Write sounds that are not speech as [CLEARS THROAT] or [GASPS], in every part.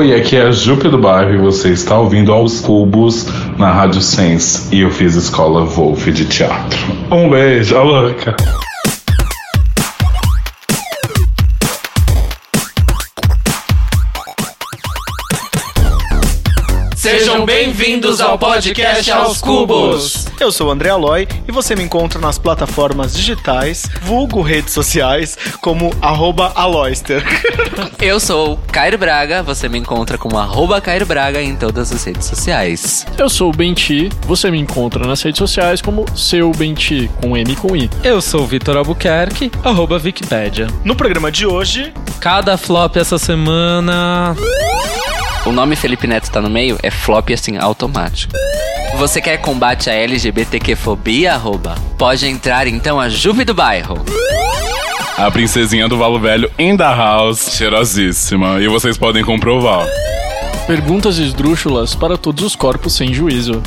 Oi, aqui é a Jupe do Bairro e você está ouvindo aos cubos na Rádio Sense e eu fiz escola Wolf de teatro. Um beijo, a louca. Sejam bem-vindos ao podcast Aos Cubos. Eu sou o André Aloy e você me encontra nas plataformas digitais, vulgo redes sociais, como arroba Aloyster. [LAUGHS] Eu sou o Cairo Braga, você me encontra como arroba Cairo Braga em todas as redes sociais. Eu sou o Benti, você me encontra nas redes sociais como seu Benti, com M e com I. Eu sou o Vitor Albuquerque, arroba Wikipedia. No programa de hoje, Cada flop essa semana. O nome Felipe Neto tá no meio é flop assim, automático. Você quer combate à LGBTQ-fobia, arroba? Pode entrar então a Juve do Bairro. A princesinha do Valo Velho in the house, cheirosíssima. E vocês podem comprovar. Perguntas esdrúxulas para todos os corpos sem juízo.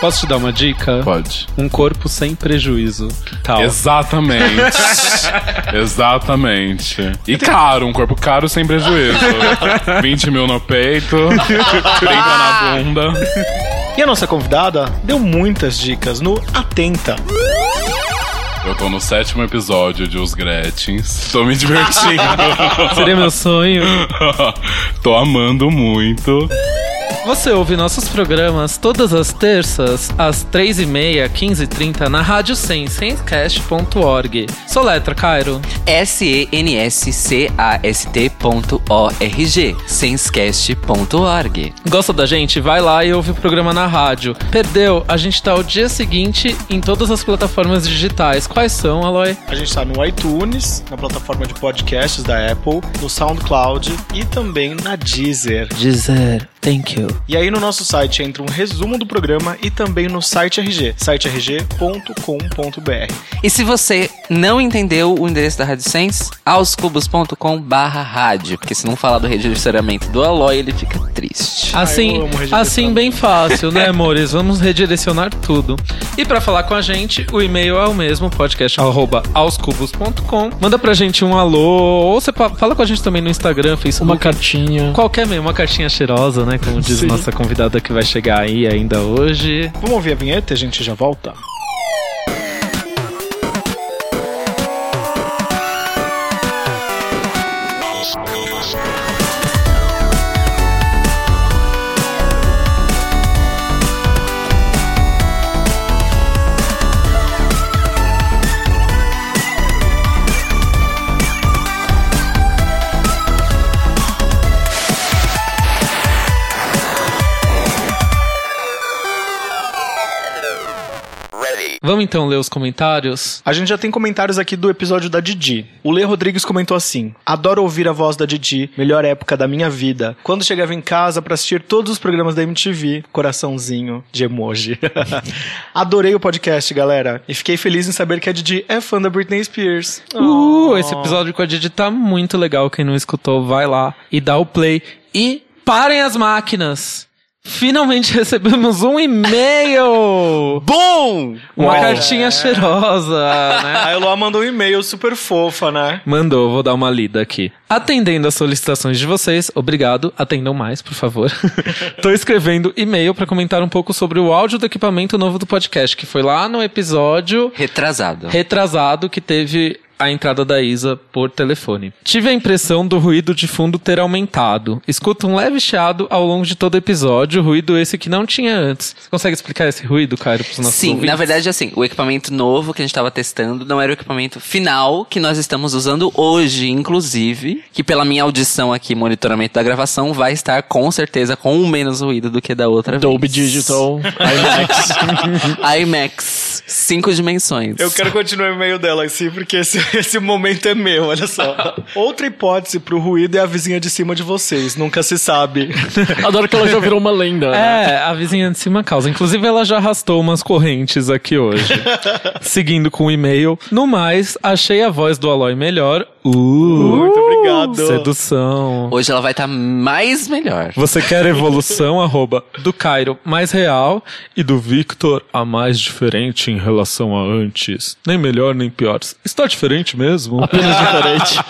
Posso te dar uma dica? Pode. Um corpo sem prejuízo. Tal? Exatamente. [LAUGHS] Exatamente. E caro, um corpo caro sem prejuízo. [LAUGHS] 20 mil no peito, 30 na bunda. e a nossa convidada deu muitas dicas no Atenta. Eu tô no sétimo episódio de Os Gretchens. Tô me divertindo. [LAUGHS] Seria meu sonho. tô amando muito. Você ouve nossos programas todas as terças, às 3h30, 15h30, na Rádio Sense, sensecast.org. Soletra, Cairo. S-E-N-S-C-A-S-T.O-R-G Senscast.org Gosta da gente? Vai lá e ouve o programa na rádio. Perdeu? A gente tá o dia seguinte em todas as plataformas digitais. Quais são, Aloy? A gente está no iTunes, na plataforma de podcasts da Apple, no SoundCloud e também na Deezer. Dizer, thank you. E aí no nosso site entra um resumo do programa e também no site RG, siterg.com.br. E se você não entendeu o endereço da Rádio Sense, aoscubos.com barra rádio, porque se não falar do redirecionamento do Aloy, ele fica triste. Assim, eu amo redirecionar. assim bem fácil, né, [LAUGHS] amores? Vamos redirecionar tudo. E pra falar com a gente, o e-mail é o mesmo, podcast@aoscubos.com. Manda pra gente um alô, ou você fala com a gente também no Instagram, Facebook. Uma cartinha. Qualquer meio, uma cartinha cheirosa, né? Como diz Sim. Nossa convidada que vai chegar aí ainda hoje. Vamos ouvir a vinheta e a gente já volta? Vamos então ler os comentários? A gente já tem comentários aqui do episódio da Didi. O Lê Rodrigues comentou assim: Adoro ouvir a voz da Didi, melhor época da minha vida. Quando chegava em casa pra assistir todos os programas da MTV, coraçãozinho de emoji. [LAUGHS] Adorei o podcast, galera, e fiquei feliz em saber que a Didi é fã da Britney Spears. Uh, esse episódio com a Didi tá muito legal. Quem não escutou, vai lá e dá o play. E parem as máquinas! Finalmente recebemos um e-mail! Bom! Uma Uau. cartinha cheirosa, né? A Eloá mandou um e-mail super fofa, né? Mandou, vou dar uma lida aqui. Atendendo às solicitações de vocês, obrigado, atendam mais, por favor. [LAUGHS] Tô escrevendo e-mail pra comentar um pouco sobre o áudio do equipamento novo do podcast, que foi lá no episódio Retrasado. retrasado que teve a entrada da Isa por telefone. Tive a impressão do ruído de fundo ter aumentado. Escuto um leve chiado ao longo de todo o episódio, ruído esse que não tinha antes. Você consegue explicar esse ruído, Cairo, pros nossos Sim, ouvintes? na verdade, assim, o equipamento novo que a gente estava testando não era o equipamento final que nós estamos usando hoje, inclusive, que pela minha audição aqui, monitoramento da gravação, vai estar com certeza com menos ruído do que da outra Dolby vez. Digital, IMAX. [LAUGHS] IMAX, cinco dimensões. Eu quero continuar o e-mail dela assim, porque esse, [LAUGHS] esse momento é meu, olha só. [LAUGHS] Outra hipótese pro ruído é a vizinha de cima de vocês, nunca se sabe. [LAUGHS] Adoro que ela já virou uma lenda. né? É, a vizinha de cima causa. Inclusive, ela já arrastou umas correntes aqui hoje. Seguindo com o e-mail. No mais, achei a voz do Aloy melhor. Uh, Muito obrigado. sedução. Hoje ela vai estar mais melhor. Você quer evolução, [LAUGHS] arroba, do Cairo mais real e do Victor a mais diferente em relação a antes. Nem melhor, nem pior. Está diferente mesmo? Apenas [LAUGHS] diferente.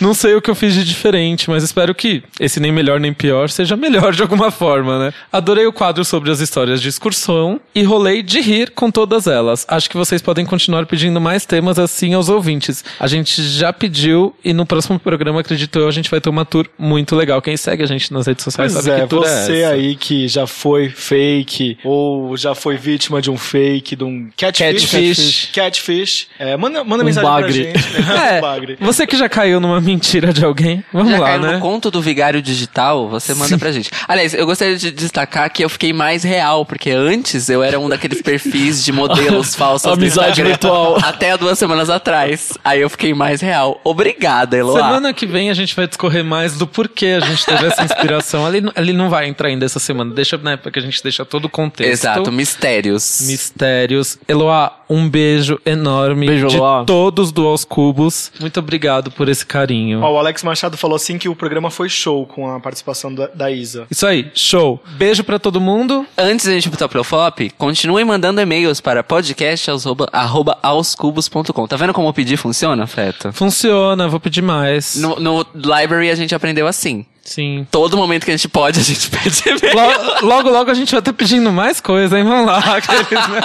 Não sei o que eu fiz de diferente, mas espero que esse nem melhor nem pior seja melhor de alguma forma, né? Adorei o quadro sobre as histórias de excursão e rolei de rir com todas elas. Acho que vocês podem continuar pedindo mais temas assim aos ouvintes. A gente já pediu e no próximo programa, acredito eu, a gente vai ter uma tour muito legal. Quem segue a gente nas redes sociais Pois sabe é, que tour é você essa. aí que já foi fake ou já foi vítima de um fake, de um catfish. Catfish. Catfish. É, manda manda Um mensagem bagre. pra gente. [LAUGHS] Um É, bagre. você que já caiu numa mentira de alguém, vamos Já lá, caiu né? no conto do vigário digital, você manda pra gente. Aliás, eu gostaria de destacar que eu fiquei mais real, porque antes eu era um daqueles perfis de modelos [LAUGHS] falsos Amizade virtual. Até duas semanas atrás. Aí eu fiquei mais real. Obrigada, Eloá. Semana que vem a gente vai discorrer mais do porquê a gente teve essa inspiração. Ele, ele não vai entrar ainda essa semana, deixa, né, porque a gente deixa todo o contexto. Exato, mistérios. Mistérios. Eloá, um beijo enorme Beijo, de Eloá. todos do Aos Cubos. Muito obrigado por esse carinho. Ó, o Alex Machado falou assim que o programa foi show com a participação da, da Isa. Isso aí, show. Beijo pra todo mundo. Antes da gente botar pro flop, continuem mandando e-mails para podcast.aoscubos.com. Tá vendo como pedir funciona, Feto? Funciona, vou pedir mais. No, no library a gente aprendeu assim. Sim. Todo momento que a gente pode, a gente [LAUGHS] pede e-mail. Lo- Logo, logo a gente vai estar pedindo mais coisa, hein? Vamos lá. [LAUGHS] aqueles, né?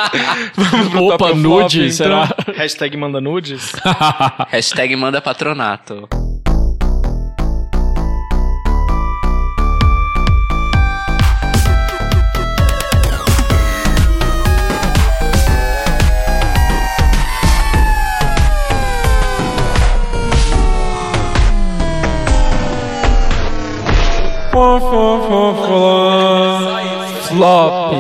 Vamos Opa, nude, então. será? Hashtag manda nudes. Hashtag manda patronato. Flop.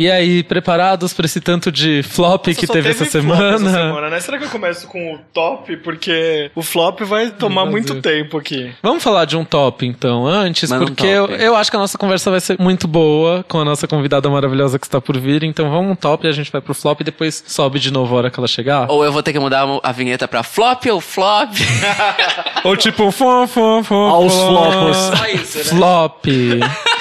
E aí, preparados pra esse tanto de flop que Só teve, essa, semana? essa semana, né? Será que eu começo com o top? Porque o flop vai tomar Meu muito Deus. tempo aqui. Vamos falar de um top, então, antes, Manda um porque eu, eu acho que a nossa conversa vai ser muito boa com a nossa convidada maravilhosa que está por vir. Então vamos um top e a gente vai pro flop e depois sobe de novo a hora que ela chegar. Ou eu vou ter que mudar a vinheta pra flop ou flop? [LAUGHS] Ou tipo, fom, fom, fom, Aos flopos. Só isso, né? Flop.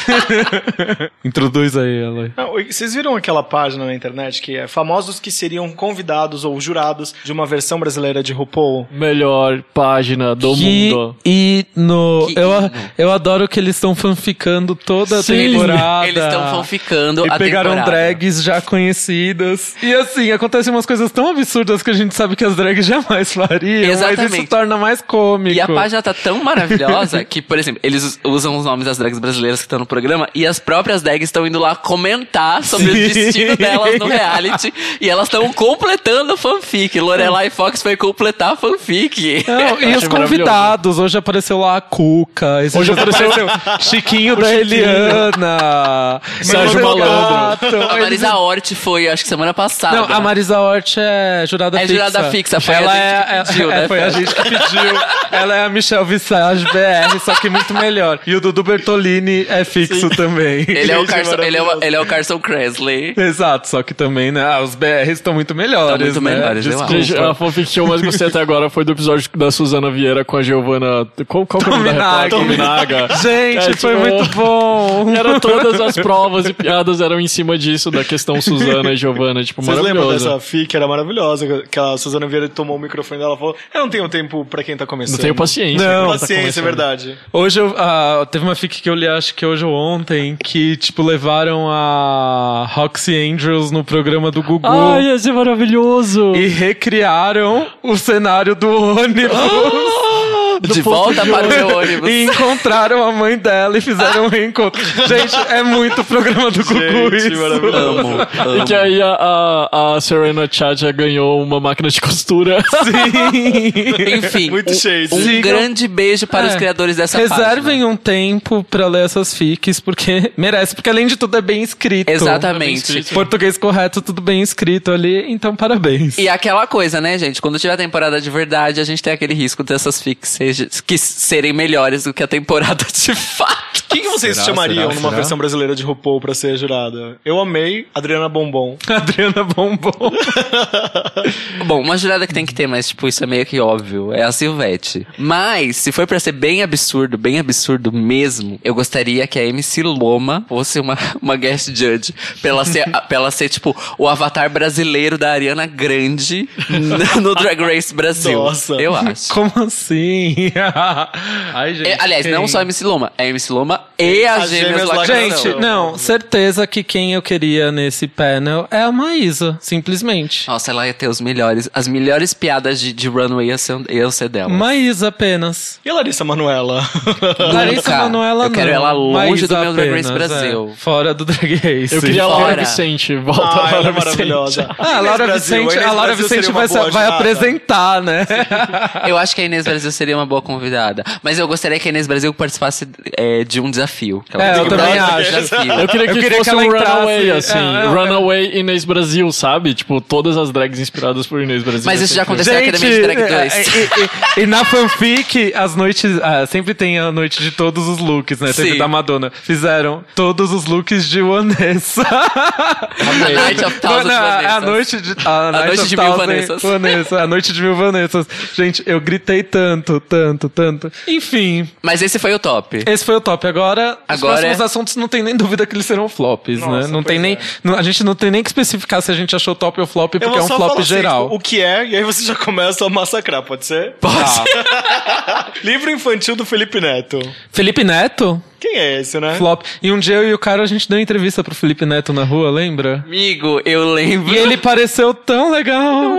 [LAUGHS] Introduz aí ela. Não, e vocês viram aquela página na internet que é famosos que seriam convidados ou jurados de uma versão brasileira de RuPaul? Melhor página do que mundo. hino. Que eu, hino. eu adoro que eles estão fanficando toda a Sim. temporada. Eles estão fanficando E a pegaram temporada. drags já conhecidas. E assim, acontecem umas coisas tão absurdas que a gente sabe que as drags jamais fariam. Mas Exatamente. isso torna mais cômico. E a página tá tão maravilhosa que, por exemplo, eles us- usam os nomes das drags brasileiras que estão no programa e as próprias drags estão indo lá comentar sobre Sim. o destino delas no reality e elas estão completando a fanfic. Lorelai Fox foi completar a fanfic. Não, [LAUGHS] e os convidados, hoje apareceu lá a Cuca, esse Hoje apareceu- Chiquinho da Chiquinho. Eliana, Sérgio Malandro. A Marisa Hort foi, acho que semana passada. Não, a Marisa Hort é jurada É fixa. jurada fixa, foi a ela gente é, que pediu, é, né, Foi a gente que pediu. ela é a Michelle Visage BR, só que muito melhor. E o Dudu Bertolini é fixo também. Ele é, o [LAUGHS] Carson, ele, é o, ele é o Carson Kressley. Exato, só que também, né? ah, Os BRs estão muito melhores. Estão muito né? melhores, eu Desculpa. acho. Gente, a fanfic que eu mais gostei até agora foi do episódio da Suzana Vieira com a Giovanna. Qual, qual que é o nome da repórter? Tominaga. Gente, É, foi tipo, muito bom. Era todas as [LAUGHS] provas e piadas eram em cima disso, da questão Suzana e Giovanna, tipo, Vocês lembram maravilhosa. dessa FIC? Era maravilhosa. Que a Suzana Vieira tomou o microfone dela e falou: Eu não tenho tempo pra quem tá começando. Não tenho paciência. Não, tá Paciência, é começando. verdade. Hoje eu, ah, teve uma fic que eu li, acho que hoje ontem, que, tipo, levaram a Roxy Angels no programa do Gugu. Ai, ia ser maravilhoso! E recriaram o cenário do ônibus. [GASPS] [LAUGHS] De volta para o meu ônibus. E encontraram a mãe dela e fizeram um reencontro. [LAUGHS] Gente, é muito programa do Gugu Gente, isso. maravilhoso. Amo, E amo. que aí a, a, a Serena Chacha ganhou uma máquina de costura. Sim. Enfim, [LAUGHS] Muito um, shade. um Sigam- grande beijo para os É. criadores dessa Reservem página. um tempo pra ler essas fics, porque [LAUGHS] merece, porque além de tudo é bem escrito. Exatamente. Português correto, tudo bem escrito ali, então parabéns. E aquela coisa, né, gente? Quando tiver temporada de verdade, a gente tem aquele risco dessas fics seja- que serem melhores do que a temporada de fato. Quem que vocês Será, chamariam será, numa será? versão brasileira de RuPaul pra ser jurada? Eu amei Adriana Bombom. [LAUGHS] Adriana Bombom. [LAUGHS] Bom, uma jurada que tem que ter, mas tipo, isso é meio que óbvio, é a Silvete. Mas, se for pra ser bem absurdo, bem absurdo mesmo, eu gostaria que a MC Loma fosse uma, uma guest judge. Pra ela, ser, [LAUGHS] pra ela ser, tipo, o avatar brasileiro da Ariana Grande no, no Drag Race Brasil. Nossa. Eu acho. Como assim? [LAUGHS] Ai, gente. É, aliás, quem? não só a MC Loma, é a MC Loma e a As Gêmeas Gêmeas Lacração. Lacração. Gente, não, certeza que quem eu queria nesse panel é a Maísa, simplesmente. Nossa, ela ia ter os melhores, as melhores piadas de, de runway iam ser, dela. Maísa apenas. E a Larissa Manoela? Larissa Manoela Eu quero não. ela longe Maísa do meu Drag Race Brasil. é. Fora do Drag Race. Eu queria a Laura. Vicente. Volta ah, a ela Laura é maravilhosa. Vicente. Ah, a Laura Brasil, Vicente, a Laura Brasil Vicente vai, vai apresentar, né? Eu acho que a Inês Brasil seria uma boa convidada. Mas eu gostaria que a Inês Brasil participasse é, de um desafio. Que ela É, eu também acho. Desafio. Eu queria que Eu queria fosse que ela um entrasse- Runaway, assim. É, é, runaway Inês Brasil, sabe? Tipo, todas as drags inspiradas por Inês Brasil. Mas isso já aconteceu na Academia de Drag 2. é, e, e- e na fanfic, as noites. ah, sempre tem a noite de todos os looks, né? Sempre Sim. da Madonna. Fizeram todos os looks de Vanessa. A Night of Thousand Não, não, Vanessas. A noite de. A, night noite of de mil Vanessas. Vanessa, a noite de mil Vanessas. Gente, eu gritei tanto, tanto, tanto. Enfim, Mas esse foi o top. esse foi o top. Agora, os Agora próximos é- assuntos não tem nem dúvida que eles serão flops, Nossa, né? Não tem nem. é. não- a gente não tem nem que especificar se a gente achou top ou flop, porque é um só flop falar assim, geral. tipo, o que é, e aí você já começa a massacrar, pode ser? Tá. [LAUGHS] Livro infantil do Felipe Neto. Felipe Neto? Quem é esse, né? Flop. E um dia eu e o cara, a gente deu entrevista pro Felipe Neto na rua, lembra? Amigo, eu lembro. E ele pareceu tão legal.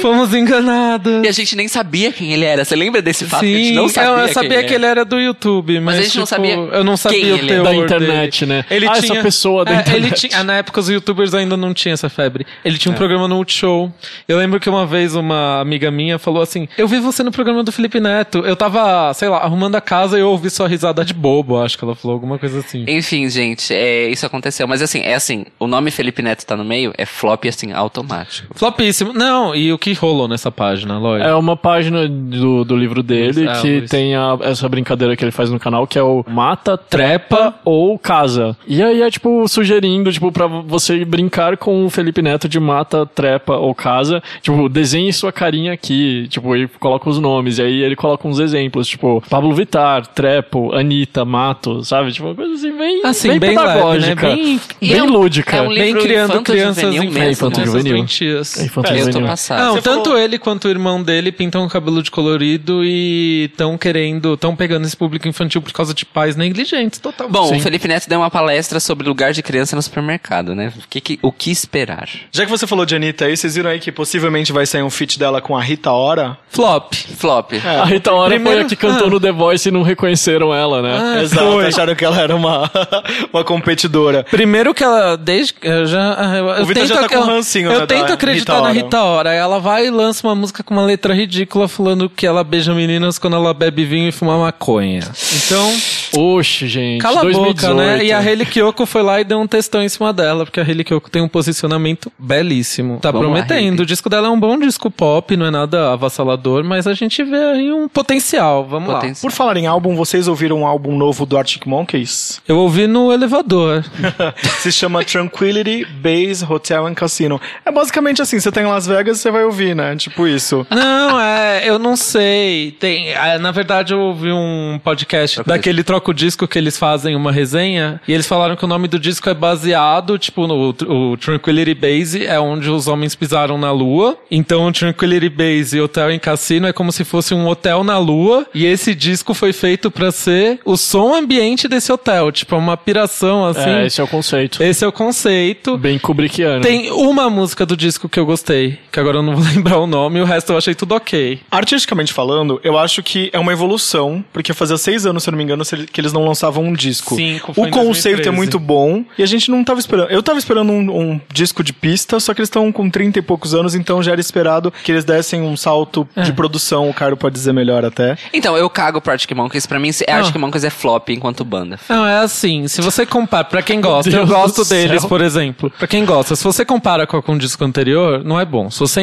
Fomos enganados. E a gente nem sabia quem ele era. Você lembra desse fato? que a gente Sim, não sabia eu, eu quem sabia que ele era do YouTube, mas, a gente não tipo, sabia eu não sabia quem o ele teor Da internet, dele. né? Ele Ah, essa tinha, pessoa da é, internet. Ele tinha, na época os youtubers ainda não tinham essa febre. Ele É. tinha um programa no Multishow. Eu lembro que uma vez uma amiga minha falou assim: "Eu vi você no programa do Felipe Neto. Eu tava, sei lá, arrumando a casa e eu ouvi sua risada de bobo", acho que ela falou alguma coisa assim. Enfim, gente, é, isso aconteceu. Mas assim, é assim, o nome Felipe Neto tá no meio, é flop assim, automático. Flopíssimo. Não, e o que rolou nessa página, Lloyd? É uma página do, do livro dele Ah, que Luiz. tem a- essa brincadeira que ele faz no canal, que é o mata, trepa ou casa. E aí é, tipo, sugerindo, tipo, pra você brincar com o Felipe Neto de mata, trepa ou casa. Tipo, desenhe sua carinha aqui, tipo, e coloca os nomes. E aí ele coloca uns exemplos, tipo, Pablo Vittar, trepo, Anitta, mato, sabe? Tipo, uma coisa assim, bem, Assim, bem, bem leve, né? pedagógica. Bem- bem é um- lúdica. é um Bem criando crianças mesmo, infantis, né? Infanto-juvenil. doentias. É infantil Eu tô juvenil. passado. Não, Você tanto falou- ele quanto o irmão dele pintam o cabelo de colorido e estão querendo, estão pegando esse público infantil por causa de pais negligentes, total. Bom, Sim. o Felipe Neto deu uma palestra sobre lugar de criança no supermercado, né? O que, que- o que esperar? Já que você falou de Anitta aí, vocês viram aí que possivelmente vai sair um feat dela com a Rita Ora? flop. Flop. A Rita Ora Primeiro- foi a que cantou ah. no The Voice e não reconheceram ela, né? Ah, Exato, foi. acharam que ela era uma, [LAUGHS] uma competidora. Primeiro que ela, desde eu já, eu, eu O Vitor já tento, tá com eu, rancinho, eu né, tento acreditar Rita na. Rita Ora. Ela vai e lança uma música com uma letra ridícula falando que ela beija meninas quando ela bebe vinho e fuma maconha. Então, Oxe, gente. cala a 2018. boca, né? E a Hayley Kiyoko foi lá e deu um textão em cima dela, porque a Hayley Kiyoko tem um posicionamento belíssimo. Tá Vamos lá, prometendo. Hayley. o disco dela é um bom disco pop, não é nada avassalador, mas a gente vê aí um potencial. Vamos lá. Potencial. Por falar em álbum, vocês ouviram um álbum novo do Arctic Monkeys? Eu ouvi no elevador. [LAUGHS] Se chama Tranquility Base Hotel and Casino. É basicamente assim, você tá em Las Vegas, você vai ouvir, né? Tipo isso. Não, é, eu não sei. Tem, é, na verdade, eu ouvi um podcast daquele troco disco que eles fazem uma resenha e eles falaram que o nome do disco é baseado, tipo, no o Tranquility Base é onde os homens pisaram na lua. Então, o Tranquility Base e Hotel em Cassino é como se fosse um hotel na lua e esse disco foi feito pra ser o som ambiente desse hotel, tipo, é uma piração assim. É, esse é o conceito. Esse é o conceito. Bem Kubrickiano. Tem uma música do disco que eu gostei, que agora eu não vou [LAUGHS] lembrar o nome, o resto eu achei tudo ok. Artisticamente falando, eu acho que é uma evolução, porque fazia seis anos, se eu não me engano, que eles não lançavam um disco. Cinco, o conceito 2013. é muito bom e a gente não tava esperando. Eu tava esperando um, um disco de pista, só que eles estão com 30 e poucos anos, então já era esperado que eles dessem um salto É. de produção. O Cairo pode dizer melhor até. Então, eu cago pro Arctic Monkeys. Pra mim, se- Ah. Arctic Monkeys é flop enquanto banda. Não, é assim, se você compara, pra quem gosta, eu gosto deles, céu. por exemplo. Pra quem gosta, se você compara com, o disco anterior, não é bom. Se você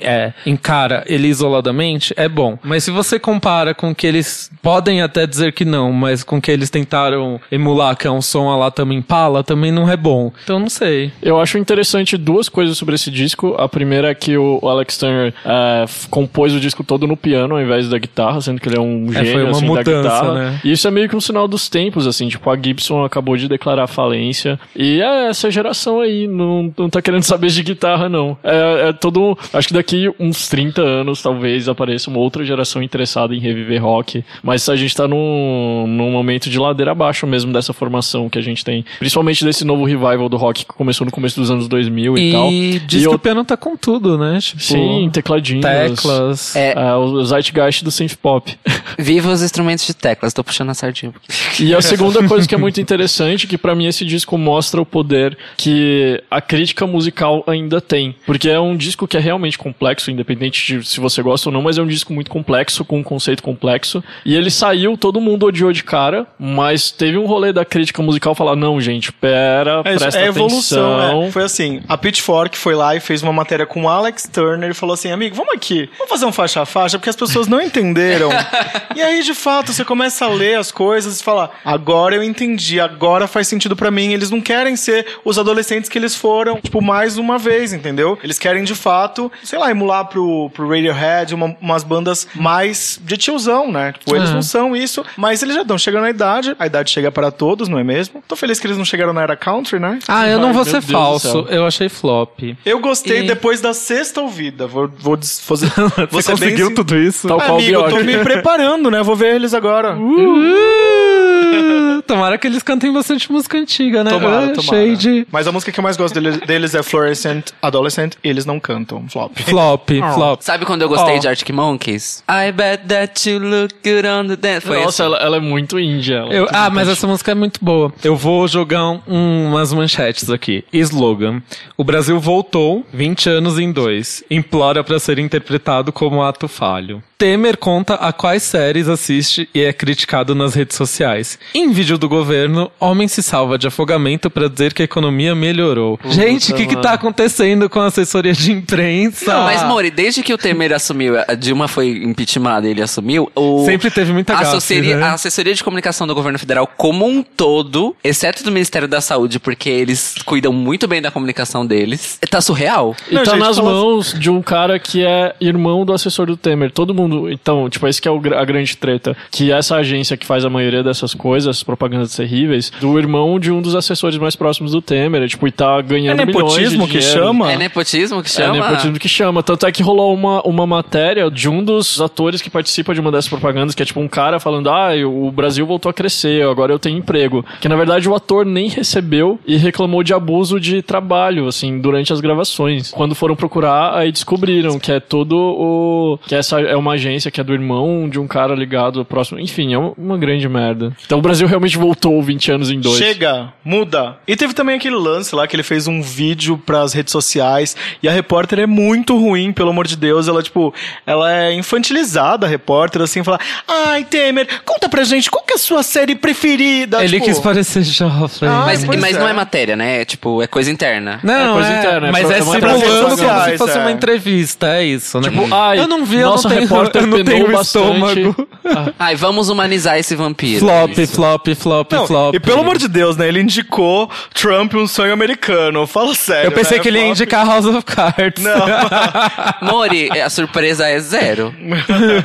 é, encara ele isoladamente, é bom. Mas se você compara com que eles podem até dizer que não, mas com que eles tentaram emular, que é um som a lá também Impala, também não é bom. Então não sei. Eu acho interessante duas coisas sobre esse disco. A primeira é que o Alex Turner é, compôs o disco todo no piano ao invés da guitarra, sendo que ele é um É, gênio foi uma assim, mudança, da guitarra. né? E isso é meio que um sinal dos tempos, assim, tipo, a Gibson acabou de declarar falência. E é essa geração aí, não, não tá querendo saber de guitarra, não. É, é todo. Acho que daqui uns 30 anos, talvez, apareça uma outra geração interessada em reviver rock. Mas a gente tá num, num momento de ladeira abaixo mesmo dessa formação que a gente tem. Principalmente desse novo revival do rock que começou no começo dos anos 2000 e, tal. E diz E que eu- o piano tá com tudo, né? Tipo, Sim, tecladinhos. teclas. É. É, o Zeitgeist do synth pop. [LAUGHS] Viva os instrumentos de teclas, tô puxando a sardinha. E a segunda coisa que é muito interessante, que pra mim esse disco mostra o poder que a crítica musical ainda tem. Porque é um disco que é realmente complexo, independente de se você gosta ou não, mas é um disco muito complexo, com um conceito complexo. E ele saiu, todo mundo odiou de cara, mas teve um rolê da crítica musical falar, não, gente, pera, É, presta é evolução, atenção. é. Foi assim, a Pitchfork foi lá e fez uma matéria com o Alex Turner e falou assim, amigo, vamos aqui, vamos fazer um faixa a faixa, porque as pessoas não entenderam. [LAUGHS] e aí, de fato, você começa a ler as coisas e fala, agora eu entendi, agora faz sentido pra mim. Eles não querem ser os adolescentes que eles foram, tipo, mais uma vez, entendeu? Eles querem, de fato, sei lá, emular pro, pro Radiohead, uma- umas bandas mais de tiozão, né? Tipo, eles É. não são isso, mas eles já estão chegando na idade, a idade chega para todos, não é mesmo? Tô feliz que eles não chegaram na era country, né? Ah, eu não Ai, vou meu ser Deus falso. Eu achei flop. Eu gostei E- depois da sexta ouvida. Vou, vou des- fazer. Vou [LAUGHS] Você bem conseguiu sin- tudo isso? Tal qual o Amigo, eu tô me preparando, né? Vou ver eles agora. Uh, tomara que eles cantem bastante música antiga, né? Tomara, tomara. Shade. Mas a música que eu mais gosto deles, deles é Fluorescent Adolescent. Eles não cantam. Flop. Flop, [LAUGHS] flop. Sabe quando eu gostei Ó. de Arctic Monkeys? I bet that you look good on the dance. Foi Nossa, ela, ela é muito índia. é Eu- ah, mas essa música é muito boa. Eu vou jogar um- umas manchetes aqui. Slogan. O Brasil voltou 20 anos em dois. Implora pra ser interpretado como ato falho. Temer conta a quais séries assiste e é criticado nas redes sociais. Em vídeo do governo, homem se salva de afogamento pra dizer que a economia melhorou. Gente, o que que tá acontecendo com a assessoria de imprensa? Não, mas Mori, desde que o Temer assumiu, a Dilma foi impeachmentada e ele assumiu, o... Sempre teve muita a gafe, assessoria, né? a assessoria de comunicação do governo federal como um todo, exceto do Ministério da Saúde, porque eles cuidam muito bem da comunicação deles, tá surreal. E Não, tá gente, nas mãos de um cara que é irmão do assessor do Temer. Todo mundo. Então, tipo, esse que é o a grande treta. Que essa agência que faz a maioria dessas coisas, propagandas terríveis, do irmão de um dos assessores mais próximos do Temer. Tipo, e tá É ganhando milhões de nepotismo que dinheiro. chama? É nepotismo que É chama? nepotismo que chama. Tanto é que rolou uma, uma matéria de um dos atores que participa de uma dessas propagandas, que é tipo um cara falando: Ah, o Brasil voltou a crescer, agora eu tenho emprego. Que na verdade o ator nem recebeu e reclamou de abuso de trabalho, assim, durante as gravações. Quando foram procurar, aí descobriram que é todo o. que essa é uma agência que é do irmão de um cara ligado ao próximo. Enfim, é uma, grande merda. Então o Brasil realmente voltou 20 anos em dois. Chega, muda. E teve também aquele lance lá que ele fez um vídeo pras redes sociais e a repórter é muito ruim, pelo amor de Deus. Ela, tipo, ela é infantilizada, a repórter, assim, fala: Ai, Temer, conta pra gente qual que é a sua série preferida. Ele tipo, quis parecer jovem. Ah, Mas, mas é. não é matéria, né? É, tipo, é coisa interna. Não, É coisa é, interna, é mas pra- é é uma simulando como se fosse é. uma entrevista, é isso, né? Tipo, ai, eu não vi, eu nossa não tenho, repórter eu não tenho bastante. estômago. Ai, vamos humanizar esse vampiro. Flop, Isso. flop, flop, Não, flop. e pelo amor de Deus, né? Ele indicou Trump um sonho americano. Fala sério. Eu pensei né? que ele ia Flop. indicar House of Cards. Não. [LAUGHS] Mori, a surpresa é zero.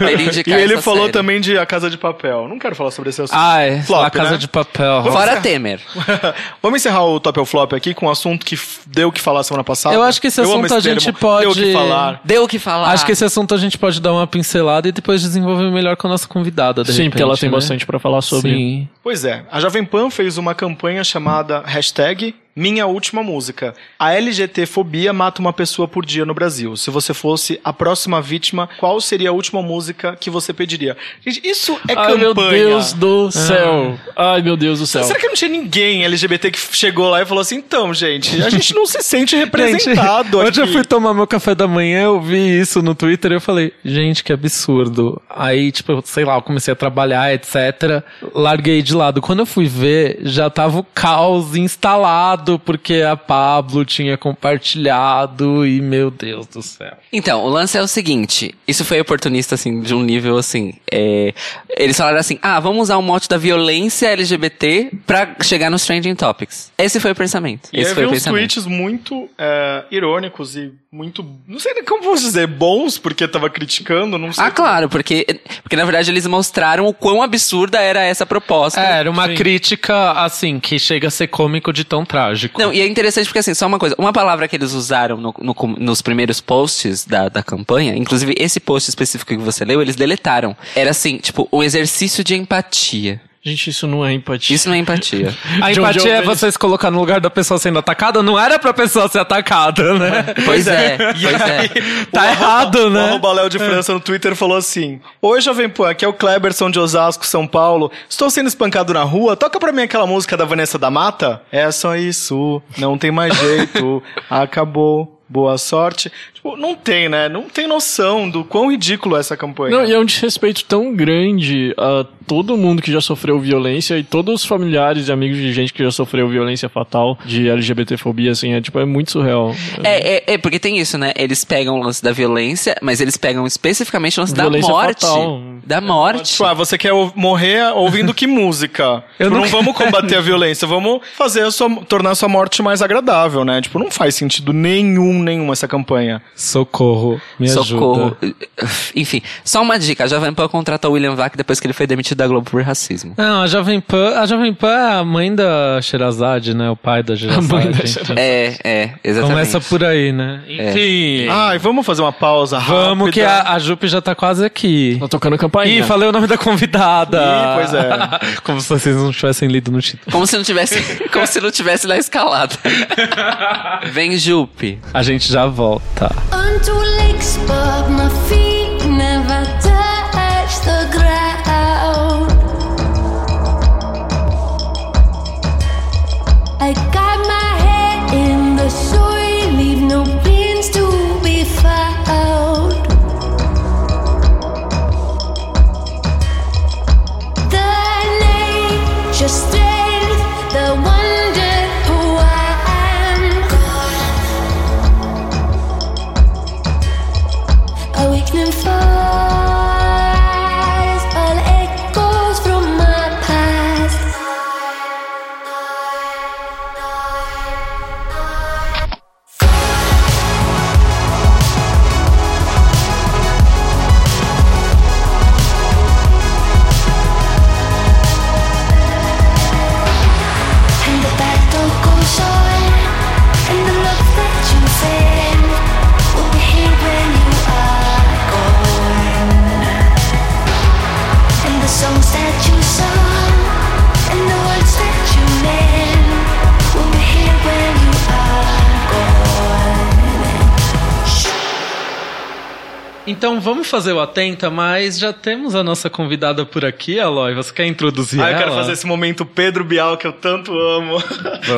Ele [LAUGHS] E indicar ele essa falou série. também de A Casa de Papel. Não quero falar sobre esse assunto. Ai, Flop, a Casa né? de Papel. Fora Temer. [LAUGHS] Vamos encerrar o Top ou Flop aqui com um assunto que deu o que falar semana passada. Eu acho que esse assunto a termo, gente pode- Deu o que falar. Deu o que falar. Acho que esse assunto a gente pode dar uma pincelada e depois desenvolver melhor com a nossa convidada, de Sim, repente, porque ela tem né? bastante pra falar sobre. Sim. Pois é, a Jovem Pan fez uma campanha chamada hashtag Minha Última Música. A LGT-fobia mata uma pessoa por dia no Brasil. Se você fosse a próxima vítima, qual seria a última música que você pediria? Gente, isso é Ai, campanha. meu Deus do céu. Ai, meu Deus do céu. Será que não tinha ninguém LGBT que chegou lá e falou assim, então, gente, a gente não se sente [LAUGHS] representado Gente, Hoje eu fui tomar meu café da manhã, eu vi isso no Twitter e eu falei, gente, que absurdo. Aí, tipo, eu, sei lá, eu comecei a trabalhar, etc. Larguei de lado. Quando eu fui ver, já tava o caos instalado porque a Pablo tinha compartilhado e meu Deus do céu. Então, o lance é o seguinte: isso foi oportunista, assim, de um nível assim. é, eles falaram assim: ah, vamos usar o mote da violência LGBT pra chegar nos trending topics. Esse foi o pensamento. E Esse foi vi o uns pensamento. tweets muito é, irônicos e muito. Não sei nem como vou dizer, bons, porque tava criticando, não sei. Ah, claro, porque, porque na verdade eles mostraram o quão absurda era essa proposta. É, era uma crítica, assim, que chega a ser cômico de tão trágico. Não, e é interessante porque, assim, só uma coisa. Uma palavra que eles usaram no- no nos primeiros posts da, da campanha, inclusive esse post específico que você leu, eles deletaram. Era assim, tipo, um exercício de empatia. Gente, isso não é empatia. Isso não é empatia. A onde empatia é vejo- você se colocar no lugar da pessoa sendo atacada, não era pra pessoa ser atacada, né? pois é, pois é. o Tá arroba- errado, O né? arroba Léo de França no Twitter falou assim: Oi, Jovem Pan, aqui é o Kleberson de Osasco, São Paulo. Estou sendo espancado na rua. Toca pra mim aquela música da Vanessa da Mata. É só isso, não tem mais jeito. [LAUGHS] Acabou. Boa sorte. Não tem, né? Não tem noção do quão ridículo é essa campanha. Não, e é um desrespeito tão grande a todo mundo que já sofreu violência e todos os familiares e amigos de gente que já sofreu violência fatal de LGBTfobia, assim, é tipo, é muito surreal. É, é, é, porque tem isso, né? Eles pegam o lance da violência, mas eles pegam especificamente o lance da Violência morte. fatal. Da morte. Tipo, ah, você quer morrer ouvindo que música? [LAUGHS] Tipo, não... vamos combater a violência, vamos fazer a sua, tornar a sua morte mais agradável, né? Tipo, não faz sentido nenhum, nenhum essa campanha. Socorro, me Socorro. ajuda. Enfim, só uma dica. A Jovem Pan contratou o William Vac depois que ele foi demitido da Globo por racismo. Não, a Jovem Pan, a Jovem Pan é a mãe da Sherazade, né? O pai da [LAUGHS] Sherazade. mãe da. Sherazade. É, é, exatamente. Começa por aí, né? Enfim. Ai, vamos fazer uma pausa rápida. Vamos que a, a Jupe já tá quase aqui. Tá tocando campainha. Ih, falei o nome da convidada. Ih, pois é. [LAUGHS] Como se vocês não tivessem lido no título. Como se não tivesse, como se não tivesse na escalada. [LAUGHS] Vem, Jupe. A gente já volta. Unto lakes, above my feet. Então vamos fazer o Atenta, mas já temos a nossa convidada por aqui, Aloy. Você quer introduzir Ah, eu ela? quero fazer esse momento Pedro Bial que eu tanto amo.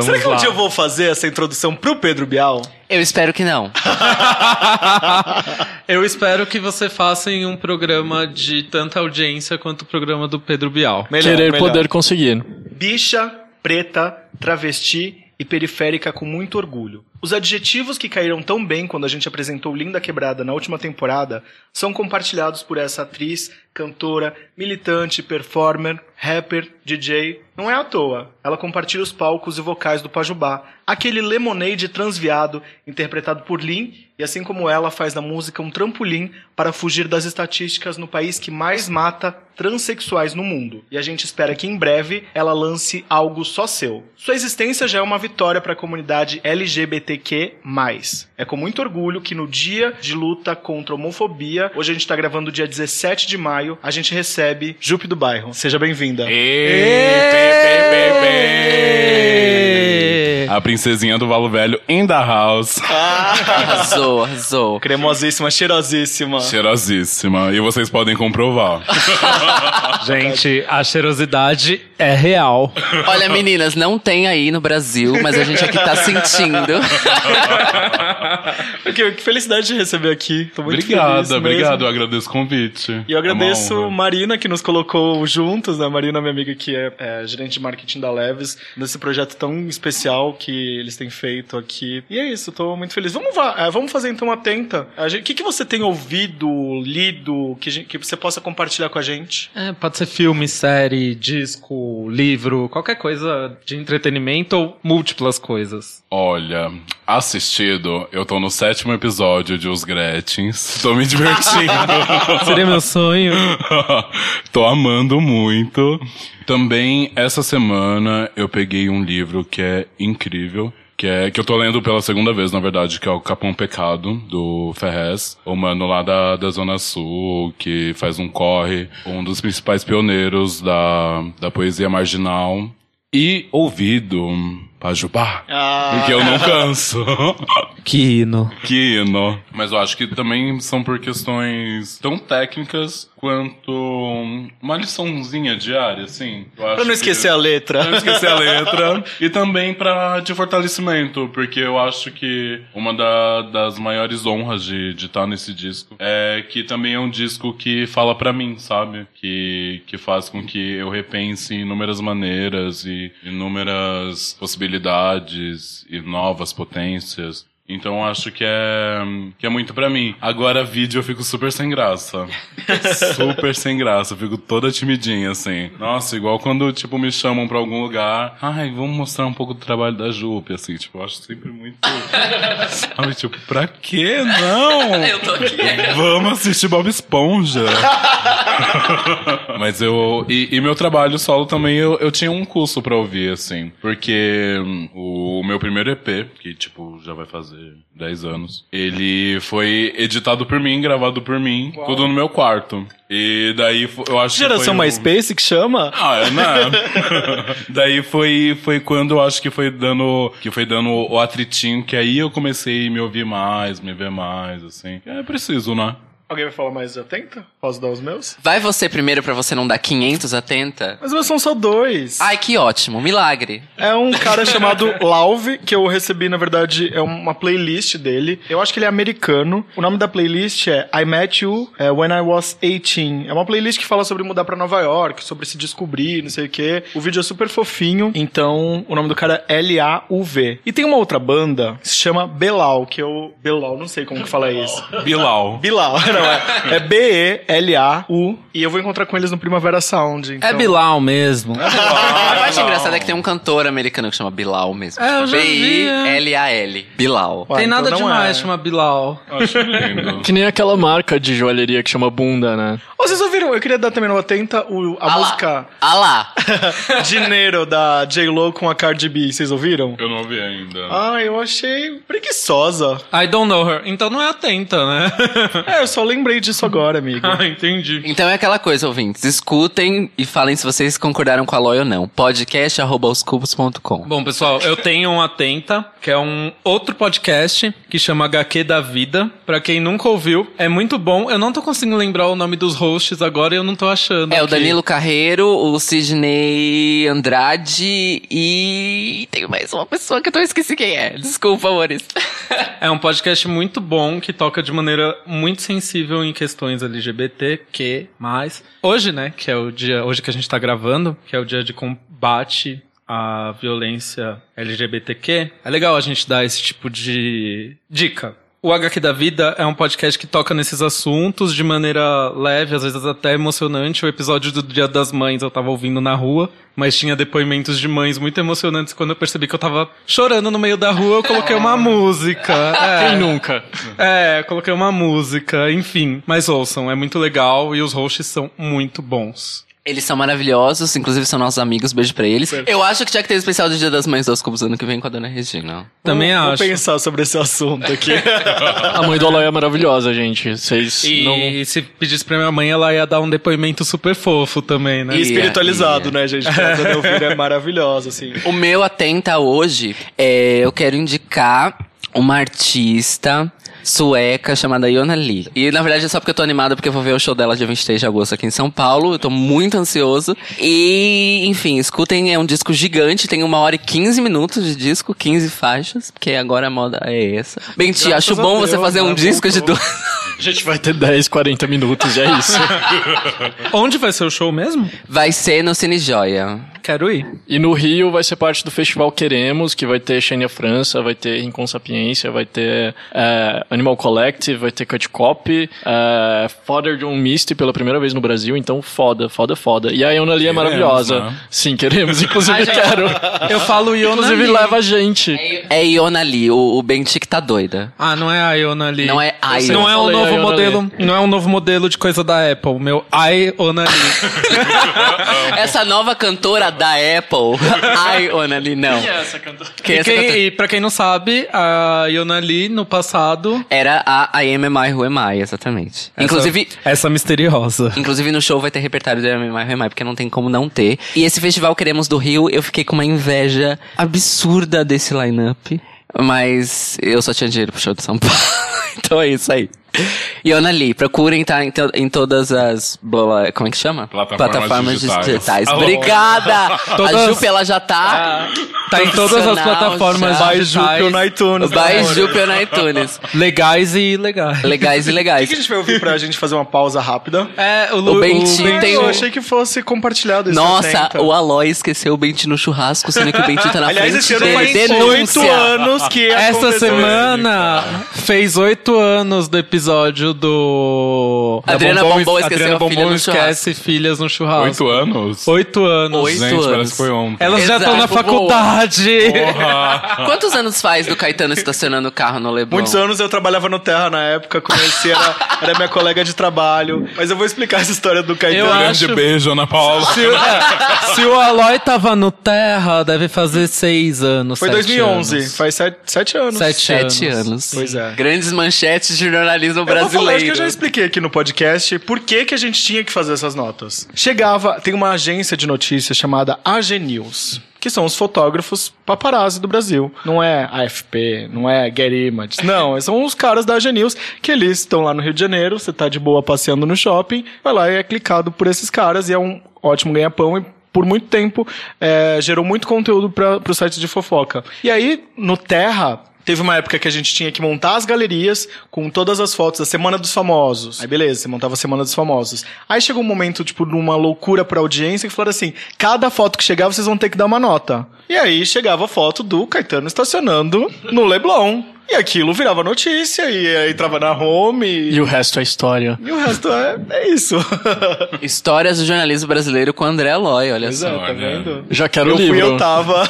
Será que um lá. dia eu vou fazer essa introdução pro Pedro Bial? Eu espero que não. [LAUGHS] Eu espero que você faça em um programa de tanta audiência quanto o programa do Pedro Bial. Melhor, Querer melhor. poder conseguir. Bicha, preta, travesti e periférica com muito orgulho. Os adjetivos que caíram tão bem quando a gente apresentou Linda Quebrada na última temporada são compartilhados por essa atriz, cantora, militante, performer, rapper, DJ. Não é à toa. Ela compartilha os palcos e vocais do Pajubá, aquele lemonade transviado interpretado por Lin, e assim como ela faz da música um trampolim para fugir das estatísticas no país que mais mata transexuais no mundo. E a gente espera que em breve ela lance algo só seu. Sua existência já é uma vitória para a comunidade LGBTQ+. É com muito orgulho que no dia de luta contra a homofobia, hoje a gente tá gravando dia 17 de maio, a gente recebe Jupe do Bairro. Seja bem-vinda. A princesinha do Valo Velho in the house. Arrasou, arrasou. Cremosíssima, cheirosíssima. Cheirosíssima. E vocês podem comprovar. [LAUGHS] Gente, a cheirosidade é real. Olha, meninas, não tem aí no Brasil, mas a gente aqui tá sentindo. [LAUGHS] que, que felicidade de receber aqui. Tô muito feliz Obrigada, mesmo. obrigado. Eu agradeço o convite. E eu agradeço É uma honra. Marina, que nos colocou juntos, né? Marina, minha amiga, que é, é gerente de marketing da Leves, nesse projeto tão especial que eles têm feito aqui. E é isso, tô muito feliz. Vamos, va- eh, vamos fazer então uma tenta. O que, que você tem ouvido, lido, que, que você possa compartilhar com a gente? É, pode ser filme, série, disco, livro, qualquer coisa de entretenimento ou múltiplas coisas. Olha, assistido, eu tô no sétimo episódio de Os Gretchens. Tô me divertindo. [LAUGHS] Seria meu sonho. [LAUGHS] Tô amando muito. Também, essa semana, eu peguei um livro que é incrível. Que, é, que eu tô lendo pela segunda vez, na verdade, que é o Capão Pecado, do Ferrez. O mano lá da, da Zona Sul, que faz um corre. Um dos principais pioneiros da, da poesia marginal. E ouvido, Pajubá. Ah. Porque eu não canso. [LAUGHS] Que hino. Que hino. Mas eu acho que também são por questões tão técnicas quanto uma liçãozinha diária, assim. Pra não esquecer que... a letra. Pra não esquecer a letra. [LAUGHS] E também pra, de fortalecimento, porque eu acho que uma da- das maiores honras de estar nesse disco é que também é um disco que fala pra mim, sabe? Que, que faz com que eu repense inúmeras maneiras e inúmeras possibilidades e novas potências. Então eu acho que é, que é muito pra mim. Agora vídeo eu fico super sem graça. [LAUGHS] super sem graça. Eu fico toda timidinha, assim. Nossa, igual quando, tipo, me chamam pra algum lugar. Ai, vamos mostrar um pouco do trabalho da Jupe, assim. Tipo, eu acho sempre muito... [LAUGHS] Sabe, tipo, pra quê? Não! [LAUGHS] Eu tô aqui. Vamos assistir Bob Esponja. Mas eu. E, e meu trabalho solo também eu, eu tinha um curso pra ouvir, assim. Porque hum, o meu primeiro EP, que tipo já vai fazer 10 anos, ele foi editado por mim, gravado por mim, tudo no meu quarto. E daí eu acho que. Geração foi o- MySpace que chama? ah, é, né? [LAUGHS] Daí foi, foi quando eu acho que foi dando, que foi dando o atritinho, que aí eu comecei a me ouvir mais, me ver mais, assim. É preciso, né? Alguém vai falar mais de atenta? Posso dar os meus? Vai você primeiro pra você não dar 500 atenta? Mas meus são só dois. Ai, que ótimo. Milagre. É um cara chamado [LAUGHS] Lauve, que eu recebi, na verdade, é uma playlist dele. Eu acho que ele é americano. O nome da playlist é I Met You é, When I Was 18. É uma playlist que fala sobre mudar pra Nova York, sobre se descobrir, não sei o quê. O vídeo é super fofinho. Então, o nome do cara é L-A-U-V. E tem uma outra banda que se chama Belal, que eu... Belal, não sei como que fala isso. Bilal. Bilal, [LAUGHS] não é. É B-E-L-A-U. E eu vou encontrar com eles no Primavera Sound. então- É Bilal mesmo. A parte engraçada é que tem um cantor americano que chama Bilal mesmo. É, eu já vi, é. B-I-L-A-L. Bilal. Ué, Tem então nada não demais, é. chama Bilal. Acho lindo. Que nem aquela marca de joalheria que chama Bunda, né? Vocês ouviram? Eu queria dar também uma tenta o, a Ah lá. música Ah lá. [LAUGHS] Dinheiro da J-Lo com a Cardi B. Vocês ouviram? Eu não ouvi ainda. Ah, eu achei preguiçosa. I don't know her. Então não é atenta, né? É, eu só lembrei disso agora, amigo. [LAUGHS] ah, [LAUGHS] entendi. Então é aquela coisa, ouvintes. Escutem e falem se vocês concordaram com a Loy ou não. podcast.oscubos.com Bom, pessoal, eu tenho um Atenta, que é um outro podcast que chama HQ da Vida. Pra quem nunca ouviu, é muito bom. Eu não tô conseguindo lembrar o nome dos hosts agora e eu não tô achando. É o aqui. Danilo Carreiro, o Sidney Andrade e tem mais uma pessoa que eu tô esqueci quem é. Desculpa, amores. [LAUGHS] É um podcast muito bom que toca de maneira muito sensível em questões LGBTQ+. Hoje, né, que é o dia, hoje que a gente tá gravando, que é o dia de combate à violência LGBTQ, é legal a gente dar esse tipo de dica. O HQ da Vida é um podcast que toca nesses assuntos de maneira leve, às vezes até emocionante. O episódio do Dia das Mães eu tava ouvindo na rua, mas tinha depoimentos de mães muito emocionantes. Quando eu percebi que eu tava chorando no meio da rua, eu coloquei uma música. É. Quem nunca? É, coloquei uma música, enfim. Mas ouçam, é muito legal e os hosts são muito bons. Eles são maravilhosos, inclusive são nossos amigos, beijo pra eles. Eu acho que tinha que ter especial do Dia das Mães dos Cubos ano que vem com a dona Regina. Também vou, acho. Vou pensar sobre esse assunto aqui. [LAUGHS] A mãe do Aloy é maravilhosa, gente. Vocês E não... se pedisse pra minha mãe, ela ia dar um depoimento super fofo também, né? E espiritualizado, né, gente? Porque a Dona [LAUGHS] Elvira é maravilhosa, assim. O meu atenta hoje, é, eu quero indicar uma artista sueca chamada Iona Lee. E na verdade é só porque eu tô animada porque eu vou ver o show dela dia 23 de agosto aqui em São Paulo. Eu tô muito ansioso. E, enfim, escutem, é um disco gigante, tem uma hora e 15 minutos de disco, 15 faixas, porque agora a moda é essa. Bem, tia, Graças acho bom você Deus, fazer um né? disco de duas. A gente vai ter 10, 40 minutos, e é isso. [LAUGHS] Onde vai ser o show mesmo? Vai ser no Cine Joia. Quero ir. E no Rio vai ser parte do Festival Queremos, que vai ter Xenia França, vai ter Rincon Sapiência, vai ter é, Animal Collective, vai ter Cut Copy, é, Father John Misty pela primeira vez no Brasil, então foda, foda, foda. E a Iona Lee é maravilhosa. né? Sim, queremos, [LAUGHS] inclusive quero. Eu falo Iona Inclusive Lee. leva a gente. É Iona Lee, o, o Bentic tá doida. Ah, não é a Iona Lee. Não é a Não é um novo modelo, não é um novo modelo de coisa da Apple. Meu Iona Lee. [LAUGHS] Essa nova cantora da Apple, [LAUGHS] Iona Lee, não. essa cantora? Quem é e, essa quem, cantora? e pra quem não sabe, a Iona Lee no passado. Era a I Am I Who Am I, exatamente. Inclusive, Essa, essa misteriosa. Inclusive no show vai ter repertório do Am I Who Am I, porque não tem como não ter. E esse festival Queremos do Rio, eu fiquei com uma inveja absurda desse line-up. Mas eu só tinha dinheiro pro show de São Paulo. [LAUGHS] então é isso aí. Iona Lee, procurem, tá em, to- em todas as. blá, blá, como é que chama? Plataformas digitais. Alô. Obrigada! [LAUGHS] Todas- A Jupe, ela já tá. Tá em todas as plataformas já. Digitais, Júpio no iTunes. Vai né, amor? Jupe no iTunes. legais e ilegais. Legais e O legais. que a gente vai ouvir pra gente fazer uma pausa rápida? É, o, O Lu, Bentinho Bentinho- tem eu achei que fosse compartilhado esse Nossa, 70. o Aloy esqueceu o Benti no churrasco, sendo que o Benti tá na Aliás, frente esse ano dele. faz oito Denúncia. anos que Essa semana fez oito anos do episódio do. da Adriana Bombom esqueceu Adriana Bombom no esquece filhas no churrasco. Oito anos? Oito anos. Oito Gente, anos. parece que foi ontem. Elas já estão na Exato, faculdade. [LAUGHS] Quantos anos faz do Caetano estacionando o carro no Leblon? Muitos anos eu trabalhava no Terra na época, conheci, era, era minha colega de trabalho. Mas eu vou explicar essa história do Caetano. Eu Grande acho- beijo, Ana Paula. Se, o- é, se o Aloy tava no Terra, deve fazer seis anos. Foi sete 2011, anos. faz sete, sete anos. Sete, Sete anos. anos. Pois é. Grandes manchetes de jornalismo Eu vou falar, acho que eu brasileiro. já expliquei aqui no podcast por que, que a gente tinha que fazer essas notas. Chegava, tem uma agência de notícias chamada AG News. Que são os fotógrafos paparazzi do Brasil. Não é AFP, não é Getty Images. Não, são os caras da AG News que eles estão lá no Rio de Janeiro. Você tá de boa passeando no shopping, vai lá e é clicado por esses caras e é um ótimo ganha-pão e por muito tempo é, gerou muito conteúdo para os sites de fofoca. E aí, no Terra, Teve uma época que a gente tinha que montar as galerias com todas as fotos da Semana dos Famosos. Aí beleza, você montava a Semana dos Famosos. Aí chegou um momento, tipo, numa loucura pra audiência que falaram assim: cada foto que chegava vocês vão ter que dar uma nota. E aí chegava a foto do Caetano estacionando no Leblon. E aquilo virava notícia e aí entrava na home. E E, o resto é história. e o resto é, é isso. [LAUGHS] [LAUGHS] Histórias do jornalismo brasileiro com André Aloy, olha só. é, tá Olha. vendo? Já quero eu o livro. fui, eu tava.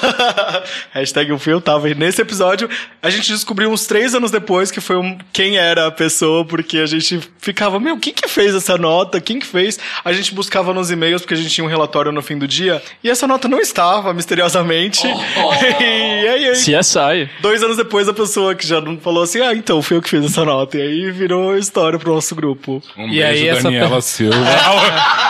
[LAUGHS] Hashtag eu fui, eu tava. E nesse episódio, a gente descobriu uns três anos depois que foi um, quem era a pessoa, porque a gente ficava, meu, quem que fez essa nota? Quem que fez? A gente buscava nos e-mails, porque a gente tinha um relatório no fim do dia, e essa nota não estava, misteriosamente. e aí, aí CSI. dois anos depois, a pessoa que já não falou assim, ah, então, fui eu que fiz essa nota. E aí virou história pro nosso grupo. Um E beijo, aí essa Daniela pe- Silva. [LAUGHS]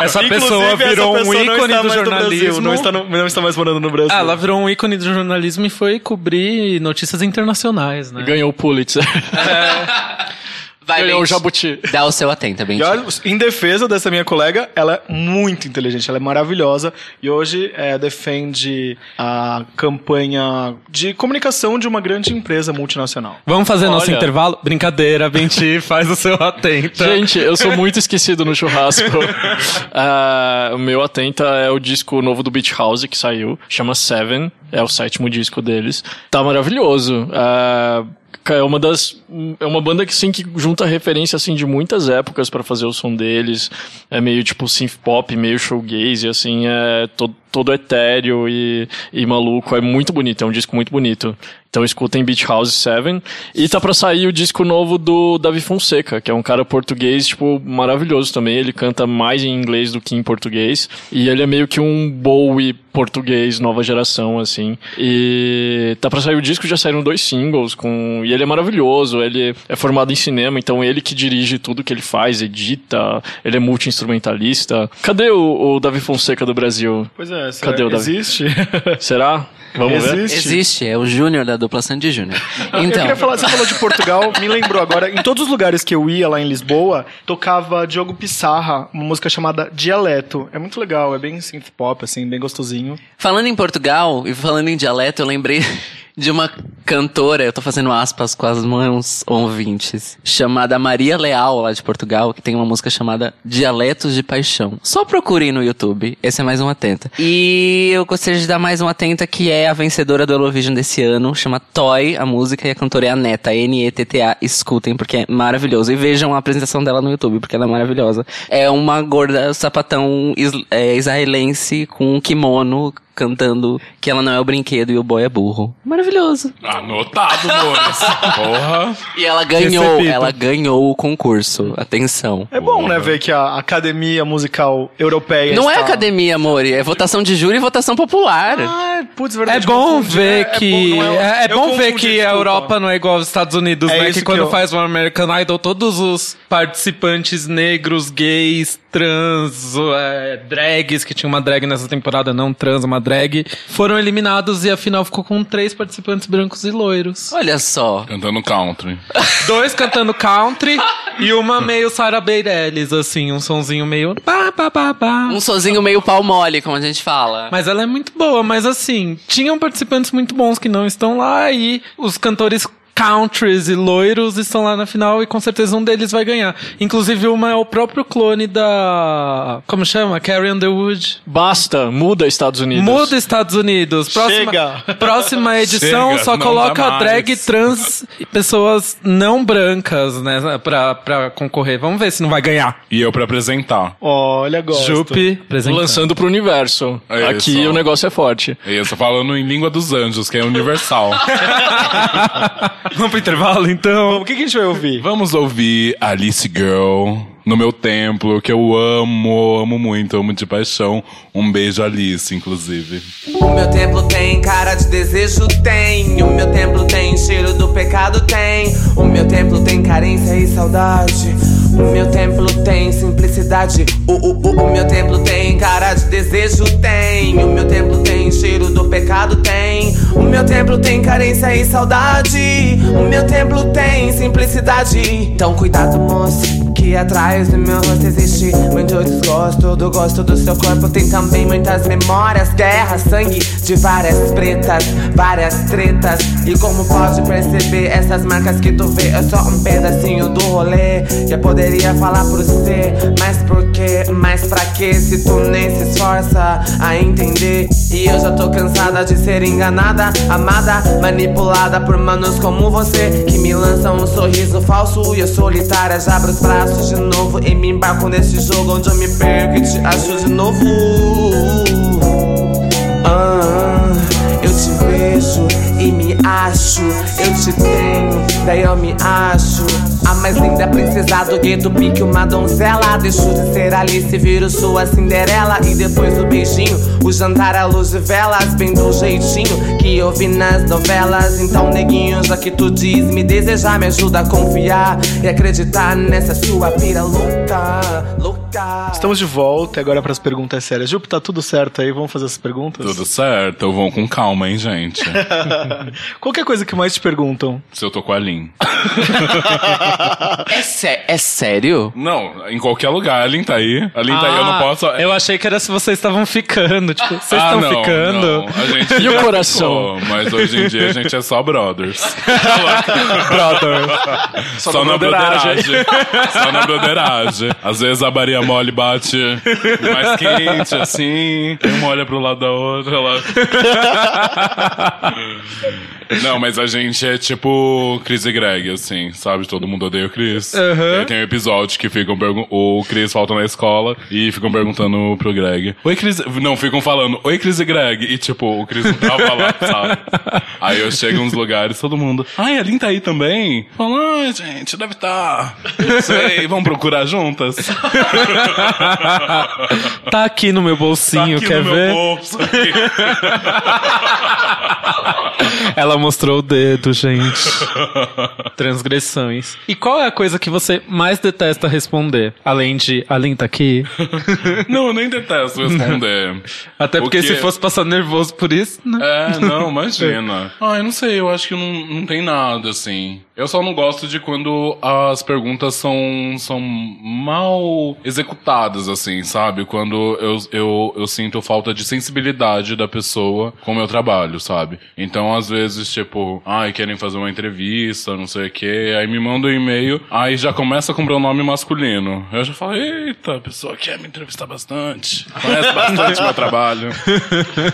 Essa Inclusive, pessoa essa virou pessoa um não ícone está do jornalismo. Brasil, não, está no- não está mais morando no Brasil. Ah, ela virou um ícone do jornalismo e foi cobrir notícias internacionais, né? Ganhou o Pulitzer. [LAUGHS] Vai, Ganhou o. Jabuti. Dá o seu. E olha, em defesa dessa minha colega, ela é muito inteligente, ela é maravilhosa e hoje é, defende a campanha de comunicação de uma grande empresa multinacional. Vamos fazer nosso Olha. intervalo? Brincadeira, Benti, [LAUGHS] faz o seu atento. Gente, eu sou muito esquecido no churrasco. [LAUGHS] Ah, o meu atenta é o disco novo do Beach House que saiu, chama Seven, é o sétimo disco deles. Tá maravilhoso. É uma das é uma banda que sim que junta referência assim de muitas épocas pra fazer o som deles. É meio tipo synth pop meio showgaze assim é todo, todo etéreo e, e maluco. É muito bonito é um disco muito bonito então escutem Beach House 7 e tá pra sair o disco novo do Davi Fonseca que é um cara português tipo maravilhoso também. Ele canta mais em inglês do que em português. E ele é meio que um Bowie português nova geração assim. E tá pra sair o disco já saíram dois singles com e ele é maravilhoso. Ele é formado em cinema então ele que dirige tudo que ele faz edita ele é multi instrumentalista cadê o, o Davi Fonseca do Brasil? Pois é, Cadê o Davi? existe? será [LAUGHS] vamos ver existe. Existe, é o Júnior da dupla Sandy Júnior. eu Então, queria falar, você falou de Portugal, [LAUGHS] me lembrou agora, em todos os lugares que eu ia lá em Lisboa, tocava Diogo Pissarra, uma música chamada Dialeto. É muito legal, é bem synth pop, assim, bem gostosinho. falando em Portugal e falando em dialeto, eu lembrei de uma cantora, eu tô fazendo aspas com as mãos ouvintes, chamada Maria Leal, lá de Portugal, que tem uma música chamada Dialetos de Paixão. Só procurem no YouTube, esse é mais um Atenta. E eu gostaria de dar mais um Atenta, que é a vencedora do Eurovision desse ano, chama Toy, a música, e a cantora é a Neta, N-E-T-T-A, escutem, porque é maravilhoso. E vejam a apresentação dela no YouTube, porque ela é maravilhosa. É uma gorda sapatão is- é, israelense com um kimono, cantando que ela não é o brinquedo e o boy é burro. Maravilhoso. Anotado, Mores. [LAUGHS] Porra. E ela ganhou, Recebido. ela ganhou o concurso. Atenção. É bom, né, ver que a Academia Musical Europeia Não é está- academia, amor, é votação de júri e votação popular. Ah, putz, É verdade. bom confundi, ver né? que. bom, não É, é eu bom ver que a desculpa. Europa não é igual aos Estados Unidos, É né? isso Que quando que eu- faz um American Idol, todos os participantes negros, gays, trans, é, drags, que tinha uma drag nessa temporada, não trans, uma drag, foram eliminados e a final ficou com três participantes brancos e loiros. Olha só. Cantando country. [LAUGHS] Dois cantando country e uma meio Sarah Bareilles, assim, um sonzinho meio. Pá, pá, pá, pá. Um sozinho meio pau mole, como a gente fala. Mas ela é muito boa, mas assim, tinham participantes muito bons que não estão lá e os cantores countries e loiros estão lá na final e com certeza um deles vai ganhar. Inclusive uma é o próprio clone da... como chama? Carrie Underwood. Basta, muda Estados Unidos. Muda Estados Unidos. Próxima, Chega. próxima edição Chega, só coloca drag trans e pessoas não brancas, né, pra, pra concorrer. Vamos ver se não vai ganhar. E eu pra apresentar. Olha, gosto. Jupe, apresentando. Lançando pro universo. É Aqui isso. o negócio é forte. Eu tô falando em língua dos anjos, que é universal. [LAUGHS] Vamos pro intervalo, então? O que, que a gente vai ouvir? Vamos ouvir Alice Girl no meu templo, que eu amo, amo muito, amo de paixão. Um beijo, Alice, inclusive. O meu templo tem cara de desejo, tem. O meu templo tem cheiro do pecado, tem. O meu templo tem carência e saudade. O meu templo tem simplicidade. O, o, o, o meu templo tem cara de desejo, tem. O meu templo tem cheiro do pecado, tem. O meu templo tem carência e saudade. O meu templo tem simplicidade. Então cuidado, moço, que atrás do meu rosto existe muito desgosto do gosto do seu corpo. Tem também muitas memórias, guerra, sangue de várias pretas, várias tretas. E como pode perceber, essas marcas que tu vê é só um pedacinho do rolê. Que eu poderia falar por você, mas por quê? Mas pra quê? Se tu nem se esforça a entender. E eu já tô cansada de ser enganada, amada, manipulada por manos como você. Que me lançam um sorriso falso e eu solitária já abro os braços de novo. E me embarco nesse jogo onde eu me perco e te acho de novo. Ah, eu te vejo e me acho, eu te tenho, daí eu me acho. A mais linda princesa do gueto, pique uma donzela. Deixo de ser Alice, viro sua Cinderela. E depois do beijinho, o jantar à luz de velas. Bem do jeitinho que eu vi nas novelas. Então, neguinho, já que tu diz me desejar, me ajuda a confiar e acreditar nessa sua pira louca, louca. Estamos de volta e agora para as perguntas sérias. Jupe, tá tudo certo aí? Vamos fazer as perguntas? Tudo certo, vão com calma, hein, gente? [LAUGHS] Qualquer coisa que mais te perguntam. Se eu tô com a Lin. [LAUGHS] É, sé- é sério? Não, em qualquer lugar, a Lin tá aí. A Lin tá aí, eu não posso. Eu achei que era se vocês estavam ficando. Tipo, vocês Ah, estão não, ficando. não. A gente E o já coração? ficou, mas hoje em dia a gente é só brothers. [LAUGHS] Só, na broderagem. Só na broderagem. Às vezes a Maria Mole bate mais quente, assim. e Uma olha pro lado da outra. Ela... [LAUGHS] Não, mas a gente é tipo Chris e Greg, assim, sabe? Todo mundo odeia o Chris. E aí tem um episódio que ficam. O Chris falta na escola e ficam perguntando pro Greg. Oi, Chris. Não, ficam falando, oi, Chris e Greg. E tipo, o Chris não tava lá, [LAUGHS] sabe? Aí eu chego em uns lugares, todo mundo. Ai, a Lin tá aí também? Fala, ai, gente, deve estar. Tá. Não sei, vamos procurar juntas? [LAUGHS] Tá aqui no meu bolsinho, Tá quer no ver? Meu bolso aqui. [LAUGHS] Ela mostrou o dedo, gente. Transgressões. E qual é a coisa que você mais detesta responder? Além de, além tá aqui? [LAUGHS] Não, eu nem detesto responder. [LAUGHS] Até porque que- se fosse passar nervoso por isso, né? É, não, imagina. [LAUGHS] Ah, eu não sei, eu acho que não, não tem nada, assim. Eu só não gosto de quando as perguntas são, são mal executadas, assim, sabe? Quando eu, eu, eu sinto falta de sensibilidade da pessoa com o meu trabalho, sabe? Então, às vezes, tipo, ai, querem fazer uma entrevista, não sei o quê, aí me mandam um e-mail, aí já começa com pronome masculino. Eu já falo, eita, a pessoa quer me entrevistar bastante, conhece bastante meu trabalho.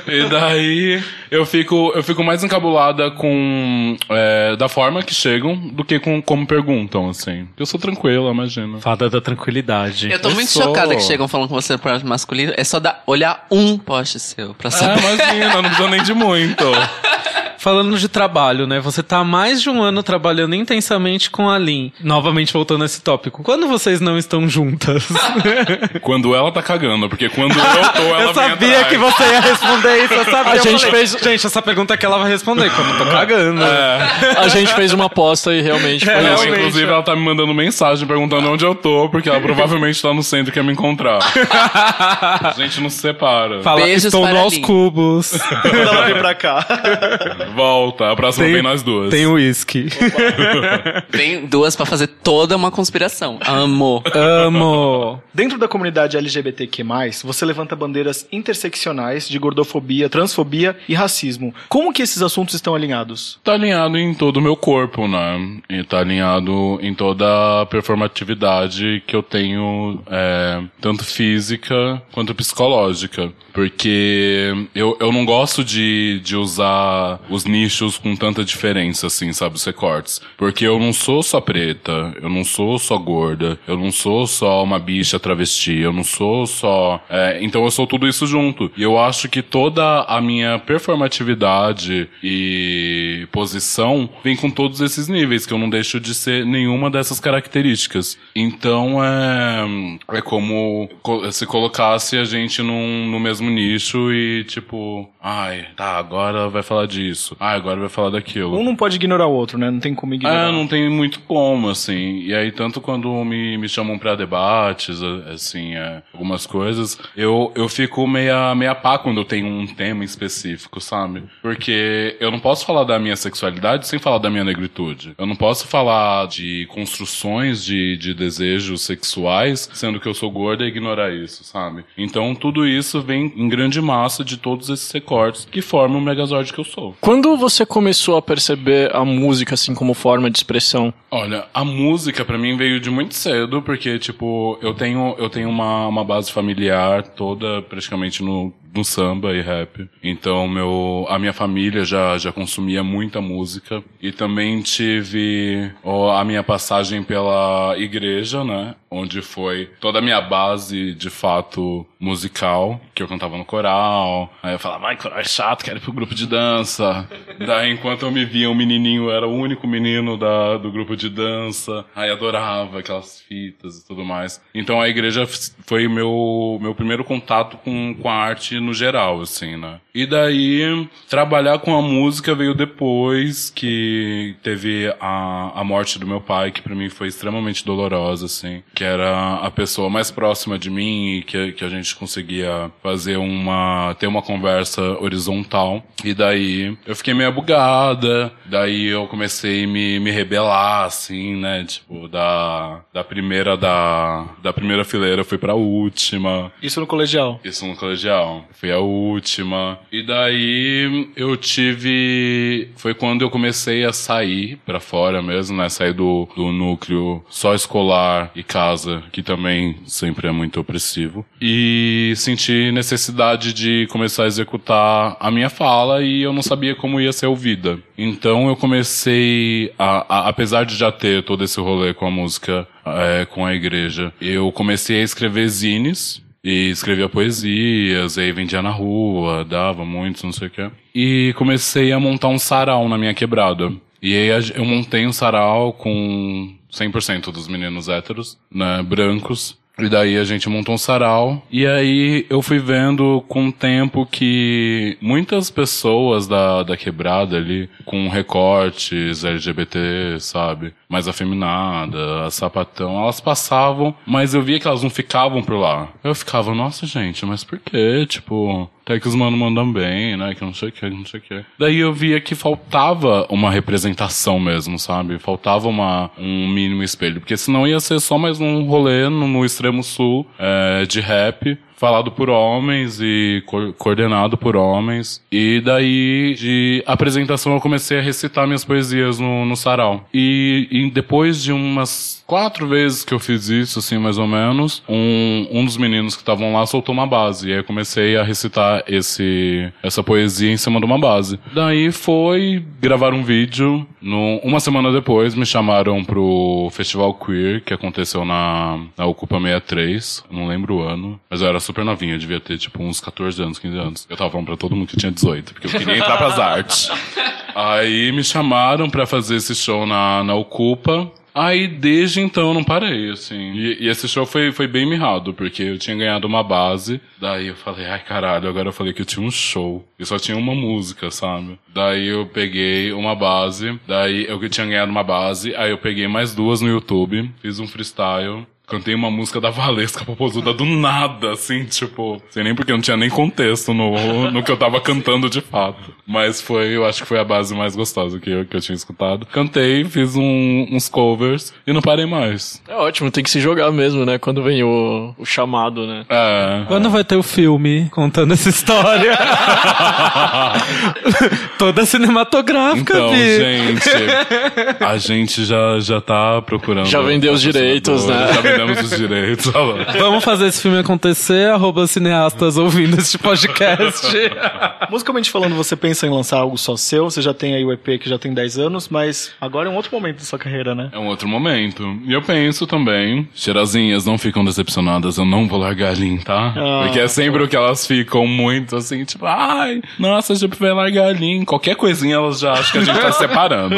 E daí eu fico, eu fico mais encabulada com é, da forma que chegam do que com como perguntam, assim. Eu sou tranquila, imagina. Fada da tranquilidade. Eu tô Eu muito sou. chocada que chegam falando com você no pronome masculino. É só dar, olhar um post seu pra É, saber. imagina, não precisa nem de muito. [LAUGHS] Falando de trabalho, né? Você tá há mais de um ano trabalhando intensamente com a Lin. Novamente voltando a esse tópico. Quando vocês não estão juntas? [LAUGHS] Quando ela tá cagando, porque quando eu tô, ela [LAUGHS] eu sabia que você ia responder isso, eu [LAUGHS] sabia. A Eu gente falei, fez- Gente, essa pergunta que ela vai responder, quando eu tô cagando. A gente fez uma aposta e realmente foi Não, isso. inclusive, ela tá me mandando mensagem perguntando onde eu tô, porque ela provavelmente tá no centro e quer me encontrar. A gente não se separa. Fala, Beijos estou para no aos Lin. cubos. Quando ela vir pra cá. Volta, a próxima vem nós duas. Tem uísque. [LAUGHS] Tem duas pra fazer toda uma conspiração. Amo. Amo. Dentro da comunidade LGBTQ+, você levanta bandeiras interseccionais de gordofobia, transfobia e racismo. Como que esses assuntos estão alinhados? Tá alinhado em todo o meu corpo, né? E tá alinhado em toda a performatividade que eu tenho, é, tanto física quanto psicológica. Porque eu, eu não gosto de, de usar os nichos com tanta diferença, assim, sabe? Os recortes. Porque eu não sou só preta, eu não sou só gorda, eu não sou só uma bicha travesti, eu não sou só. é, então eu sou tudo isso junto. E eu acho que toda a minha performatividade e posição vem com todos esses níveis, que eu não deixo de ser nenhuma dessas características. Então é. É como co- se colocasse a gente num, no mesmo nicho e tipo, ai, tá, agora vai falar disso. Ai, agora vai falar daquilo. Um não pode ignorar o outro, né? Não tem como ignorar. É, não tem muito como, assim. E aí, tanto quando me, me chamam pra debates, assim, é, algumas coisas, eu, eu fico meia, meia pá quando eu tenho um tema específico, sabe? Porque eu não posso falar da minha sexualidade sem falar da minha negritude. Eu não posso falar de construções de, de desejos sexuais, sendo que eu sou gorda e ignorar isso, sabe? Então, tudo isso vem em grande massa de todos esses recortes que formam o Megazord que eu sou. Quando você começou a perceber a música assim como forma de expressão? Olha, a música pra mim veio de muito cedo, porque, tipo, eu tenho, eu tenho uma, uma base familiar toda praticamente no, no samba e rap. Então, meu, a minha família já, já consumia muita música. E também tive a minha passagem pela igreja, né? Onde foi toda a minha base, de fato, musical, que eu cantava no coral. Aí eu falava, vai, coral é chato, quero ir pro grupo de dança. Daí, enquanto eu me via, um menininho, era o único menino da, do grupo de dança. Aí adorava aquelas fitas e tudo mais. Então a igreja foi meu, meu primeiro contato com, com a arte no geral, assim, né? E daí, trabalhar com a música veio depois que teve a, a morte do meu pai, que pra mim foi extremamente dolorosa, assim. Que era a pessoa mais próxima de mim e que, que a gente conseguia fazer uma, ter uma conversa horizontal. E daí, eu fiquei meio bugada. Daí eu comecei a me, me rebelar, assim, né? Tipo, da, da primeira, da, da primeira fileira eu fui pra última. Isso no colegial. Isso no colegial. Foi a última. E daí eu tive. Foi quando eu comecei a sair pra fora mesmo, né? Sair do, do núcleo só escolar e casa, que também sempre é muito opressivo. E senti necessidade de começar a executar a minha fala e eu não sabia como ia ser ouvida. Então eu comecei, a, a- apesar de já ter todo esse rolê com a música, é, com a igreja, eu comecei a escrever zines. E escrevia poesias, aí vendia na rua, dava muito, não sei o quê. E comecei a montar um sarau na minha quebrada. E aí eu montei um sarau com 100% dos meninos héteros, né, brancos. E daí a gente montou um sarau. E aí eu fui vendo com o tempo que muitas pessoas da, da quebrada ali, com recortes LGBT, sabe? Mais afeminada, sapatão, elas passavam, mas eu via que elas não ficavam por lá. Eu ficava, nossa gente, mas por quê? Tipo, É que os manos mandam bem, né? Que não sei o que, não sei o que. Daí eu via que faltava uma representação mesmo, sabe? Faltava uma, um mínimo espelho. Porque senão ia ser só mais um rolê no, no extremo sul é, de rap falado por homens e co- coordenado por homens. E daí, de apresentação, eu comecei a recitar minhas poesias no, no sarau. E, e depois de umas quatro vezes que eu fiz isso, assim, mais ou menos, um, um dos meninos que estavam lá soltou uma base. E aí eu comecei a recitar esse, essa poesia em cima de uma base. Daí foi gravar um vídeo. No, uma semana depois, me chamaram pro Festival Queer, que aconteceu na, na Ocupa 63. Eu não lembro o ano. Mas eu era novinha, eu devia ter tipo uns 14 anos, 15 anos. Eu tava falando pra todo mundo que tinha 18, porque eu queria entrar pras artes. Aí me chamaram pra fazer esse show na, na Ocupa. Aí desde então eu não parei, assim. E, e esse show foi, foi bem mirrado, porque eu tinha ganhado uma base. Daí eu falei, ai caralho, agora eu falei que eu tinha um show. E só tinha uma música, sabe? Daí eu peguei uma base, daí eu tinha ganhado uma base, aí eu peguei mais duas no YouTube, fiz um freestyle. Cantei uma música da Valesca Popozuda do nada, assim, tipo. Sei nem porque não tinha nem contexto no, no que eu tava cantando de fato. Mas foi, eu acho que foi a base mais gostosa que eu, que eu tinha escutado. Cantei, fiz um- uns covers e não parei mais. É ótimo, tem que se jogar mesmo, né? Quando vem o, o chamado, né? É. Quando vai ter o filme contando essa história? [LAUGHS] Toda cinematográfica, Então, Bi. gente, a gente já, já tá procurando. Já vendeu os direitos, né? Vendemos os direitos. lá. Vamos fazer esse filme acontecer, arroba cineastas ouvindo este podcast. Musicalmente falando, você pensa em lançar algo só seu? Você já tem aí o EP que já tem 10 anos, mas agora é um outro momento da sua carreira, né? É um outro momento. E eu penso também, cheirazinhas não ficam decepcionadas, eu não vou largar a Lin, tá? Ah, Porque é sempre o que elas ficam muito assim, tipo, ai, nossa, a gente vai largar a Lin. Qualquer coisinha elas já acham que a gente tá [LAUGHS] separando.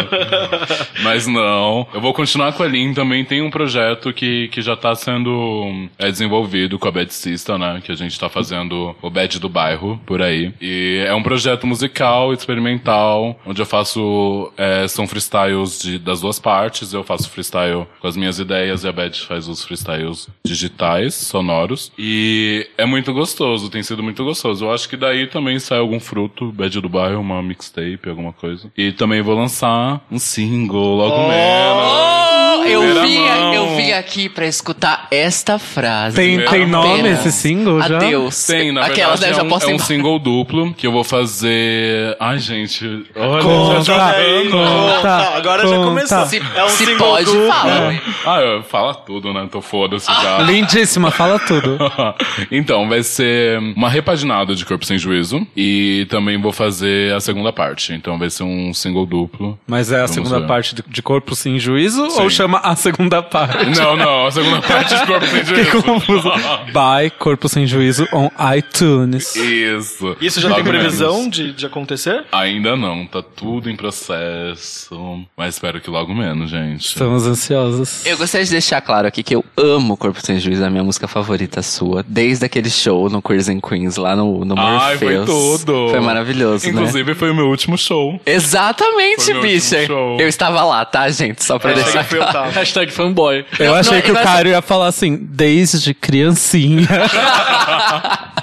Mas não, eu vou continuar com a Lin. Também tem um projeto que, que já tá sendo é, desenvolvido com a Bad né? Que a gente tá fazendo o Bad do bairro, por aí. E é um projeto musical, experimental, onde eu faço, é, são freestyles de, das duas partes. Eu faço freestyle com as minhas ideias e a Bad faz os freestyles digitais, sonoros. E é muito gostoso, tem sido muito gostoso. Eu acho que daí também sai algum fruto, Bad do bairro, uma mixtape, alguma coisa. E também vou lançar um single logo menos. Eu, Primeira vim, mão. eu vim aqui pra escutar esta frase. Tem, tem Apenas. nome esse single já? Adeus. Tem, na Aquelas, né? verdade, Eu já é um, posso é um embora. single duplo que eu vou fazer. Ai, gente. Olha, Conta, já- aí, conta, agora já conta. começou. Se, É um se single pode, duplo. fala. Ah, eu- fala tudo, né? Tô foda-se já. Lindíssima, fala tudo. [LAUGHS] então, vai ser uma repaginada de Corpo Sem Juízo. E também vou fazer a segunda parte. Então vai ser um single duplo. Mas é a Vamos segunda ver. parte de, de Corpo Sem Juízo Sim. Chama a segunda parte? Não, não, a segunda [LAUGHS] parte de Corpo Sem Juízo. Que confuso. By Corpo Sem Juízo on iTunes. Isso. Isso já Logo tem previsão menos. de, de acontecer? Ainda não, tá tudo em processo. Mas espero que logo menos, gente. Estamos ansiosos. Eu gostaria de deixar claro aqui que eu amo Corpo Sem Juízo, é a minha música favorita sua. Desde aquele show no Queers and Queens, lá no, no Ai, foi Morpheus. tudo. Foi maravilhoso, né? Inclusive, foi o meu último show. Exatamente, Foi meu bicha. show. Eu estava lá, tá, gente? Só pra Hashtag deixar foi claro. Tava. [LAUGHS] Hashtag fanboy. Eu Não, achei não, que o cara ia falar assim, desde criancinha. [LAUGHS]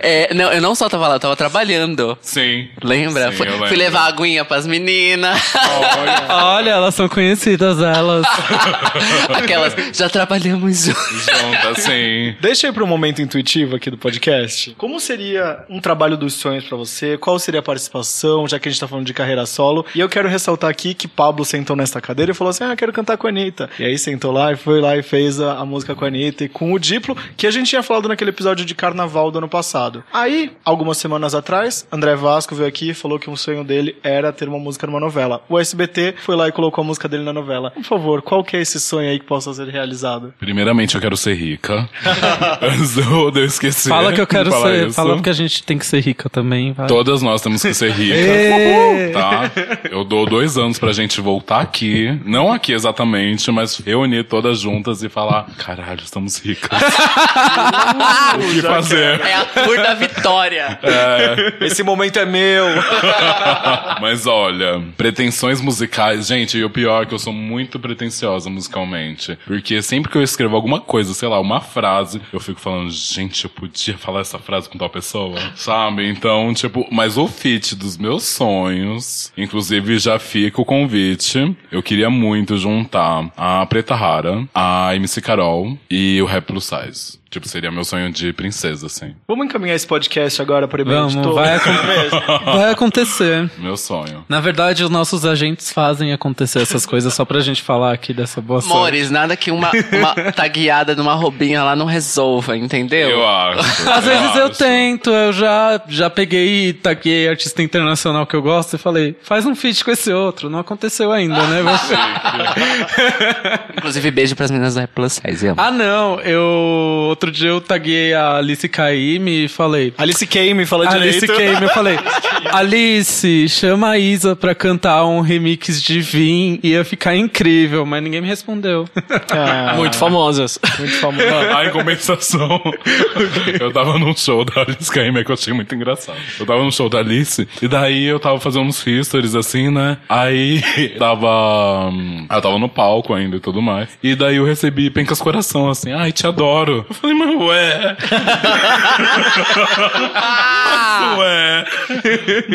É, não, eu não só tava lá, eu tava trabalhando. Sim. Lembra? Sim, fui, fui levar a aguinha pras meninas. Olha, elas são conhecidas, elas. [LAUGHS] Aquelas, já trabalhamos juntos. Junto, assim. Deixa aí pro momento intuitivo aqui do podcast. Como seria um trabalho dos sonhos pra você? Qual seria a participação, já que a gente tá falando de carreira solo? E eu quero ressaltar aqui que Pablo sentou nesta cadeira e falou assim: Ah, quero cantar com a Anitta. E aí sentou lá e foi lá e fez a, a música com a Anitta e com o Diplo, que a gente tinha falado naquele episódio de carnaval do ano passado. Aí, algumas semanas atrás, André Vasco veio aqui e falou que um sonho dele era ter uma música numa novela. O SBT foi lá e colocou a música dele na novela. Por favor, qual que é esse sonho aí que possa ser realizado? Primeiramente, eu quero ser rica. [LAUGHS] Antes de eu esquecer. Fala que eu quero ser. isso. Fala porque a gente tem que ser rica também, vai. Todas nós temos que ser ricas. Tá? Eu dou dois anos pra gente voltar aqui. Não aqui exatamente, individualmente, mas reunir todas juntas e falar: caralho, estamos ricas. [LAUGHS] o que fazer? É a tour da vitória. Esse momento é meu. [LAUGHS] Mas olha, pretensões musicais, gente, e o pior é que eu sou muito pretensiosa musicalmente. Porque sempre que eu escrevo alguma coisa, sei lá, uma frase, eu fico falando, gente, eu podia falar essa frase com tal pessoa, sabe? Então, tipo, mas o feat dos meus sonhos, inclusive já fica o convite, eu queria muito juntar a Preta Rara, a MC Carol e o Rap Plus Size. Tipo, seria meu sonho de princesa, assim. Vamos encaminhar esse podcast agora para e-mail Vamos, vai, acon- [LAUGHS] vai acontecer. Meu sonho. Na verdade, os nossos agentes fazem acontecer essas coisas só pra gente falar aqui dessa boa sorte. Amores, nada que uma, uma [LAUGHS] tagueada numa roubinha lá não resolva, entendeu? Eu acho. [LAUGHS] Às vezes eu acho. tento, eu já, já peguei e taguei artista internacional que eu gosto e falei, faz um feat com esse outro. Não aconteceu ainda, né? Você... Inclusive, beijo pras meninas da Plus Size. ah, não. Eu. Outro dia eu taguei a Alice Caime e falei. Alice Kame, fala Alice direito. Caime, eu falei, Alice, chama a Isa pra cantar um remix de Vim, ia ficar incrível, mas ninguém me respondeu. Ah, Muito famosas. muito famoso. [LAUGHS] Ah, em compensação, eu tava num show da Alice Caymmi que eu achei muito engraçado. Eu tava num show da Alice, e daí eu tava fazendo uns histories assim, né? Aí [LAUGHS] tava. hum, Eu tava no palco ainda e tudo mais. E daí eu recebi Pencas Coração, assim, ai, te adoro. Eu falei, mas ué. Mas ué.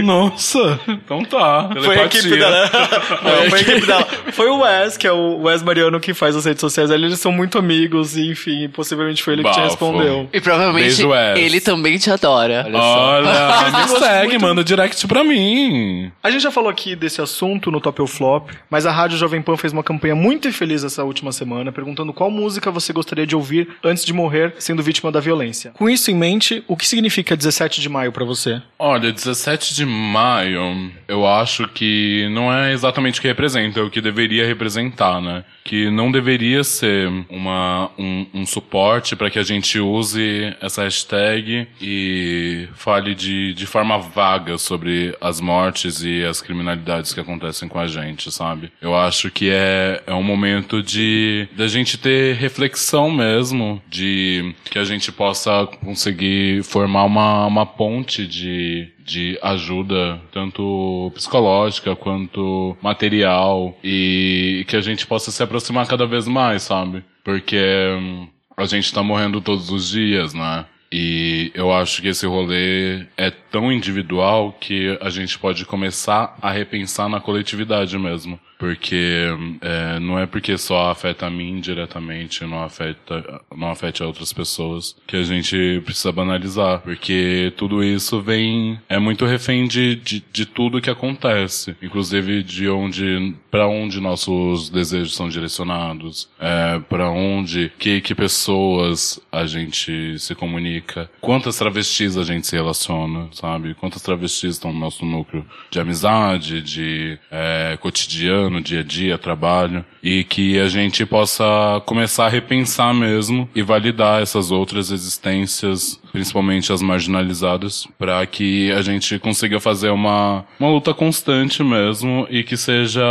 Nossa, então tá. Foi a equipe dela. [LAUGHS] Não, foi a equipe dela. Foi o Wes, que é o Wes Mariano que faz as redes sociais. Eles são muito amigos e, enfim, possivelmente foi ele que te respondeu. E provavelmente Beijo, Wes. ele também te adora. Olha só. Olha, [LAUGHS] me segue, manda direct pra mim. A gente já falou aqui desse assunto no Top ou Flop, mas a Rádio Jovem Pan fez uma campanha muito infeliz essa última semana, perguntando qual música você gostaria de ouvir antes de morrer sendo vítima da violência. Com isso em mente, o que significa 17 de maio pra você? Olha, 17 de maio, eu acho que não é exatamente o que representa, é o que deveria representar, né? Que não deveria ser uma, um, um suporte para que a gente use essa hashtag e fale de, de forma vaga sobre as mortes e as criminalidades que acontecem com a gente, sabe? Eu acho que é, é um momento de da gente ter reflexão mesmo, de que a gente possa conseguir formar uma, uma ponte de, de ajuda, tanto psicológica quanto material, e que a gente possa se aproximar cada vez mais, sabe? Porque hum, a gente tá morrendo todos os dias, né? E eu acho que esse rolê é tão individual que a gente pode começar a repensar na coletividade mesmo. Porque é, não é porque só afeta a mim diretamente, não afeta, não afeta outras pessoas, que a gente precisa banalizar. Porque tudo isso vem, é muito refém de, de, de tudo que acontece. Inclusive de onde, para onde nossos desejos são direcionados, é, para onde, que, que pessoas a gente se comunica, quantas travestis a gente se relaciona, sabe? Quantas travestis estão no nosso núcleo de amizade, de é, cotidiano, dia a dia, trabalho, e que a gente possa começar a repensar mesmo e validar essas outras existências, principalmente as marginalizadas, para que a gente consiga fazer uma, uma luta constante mesmo e que seja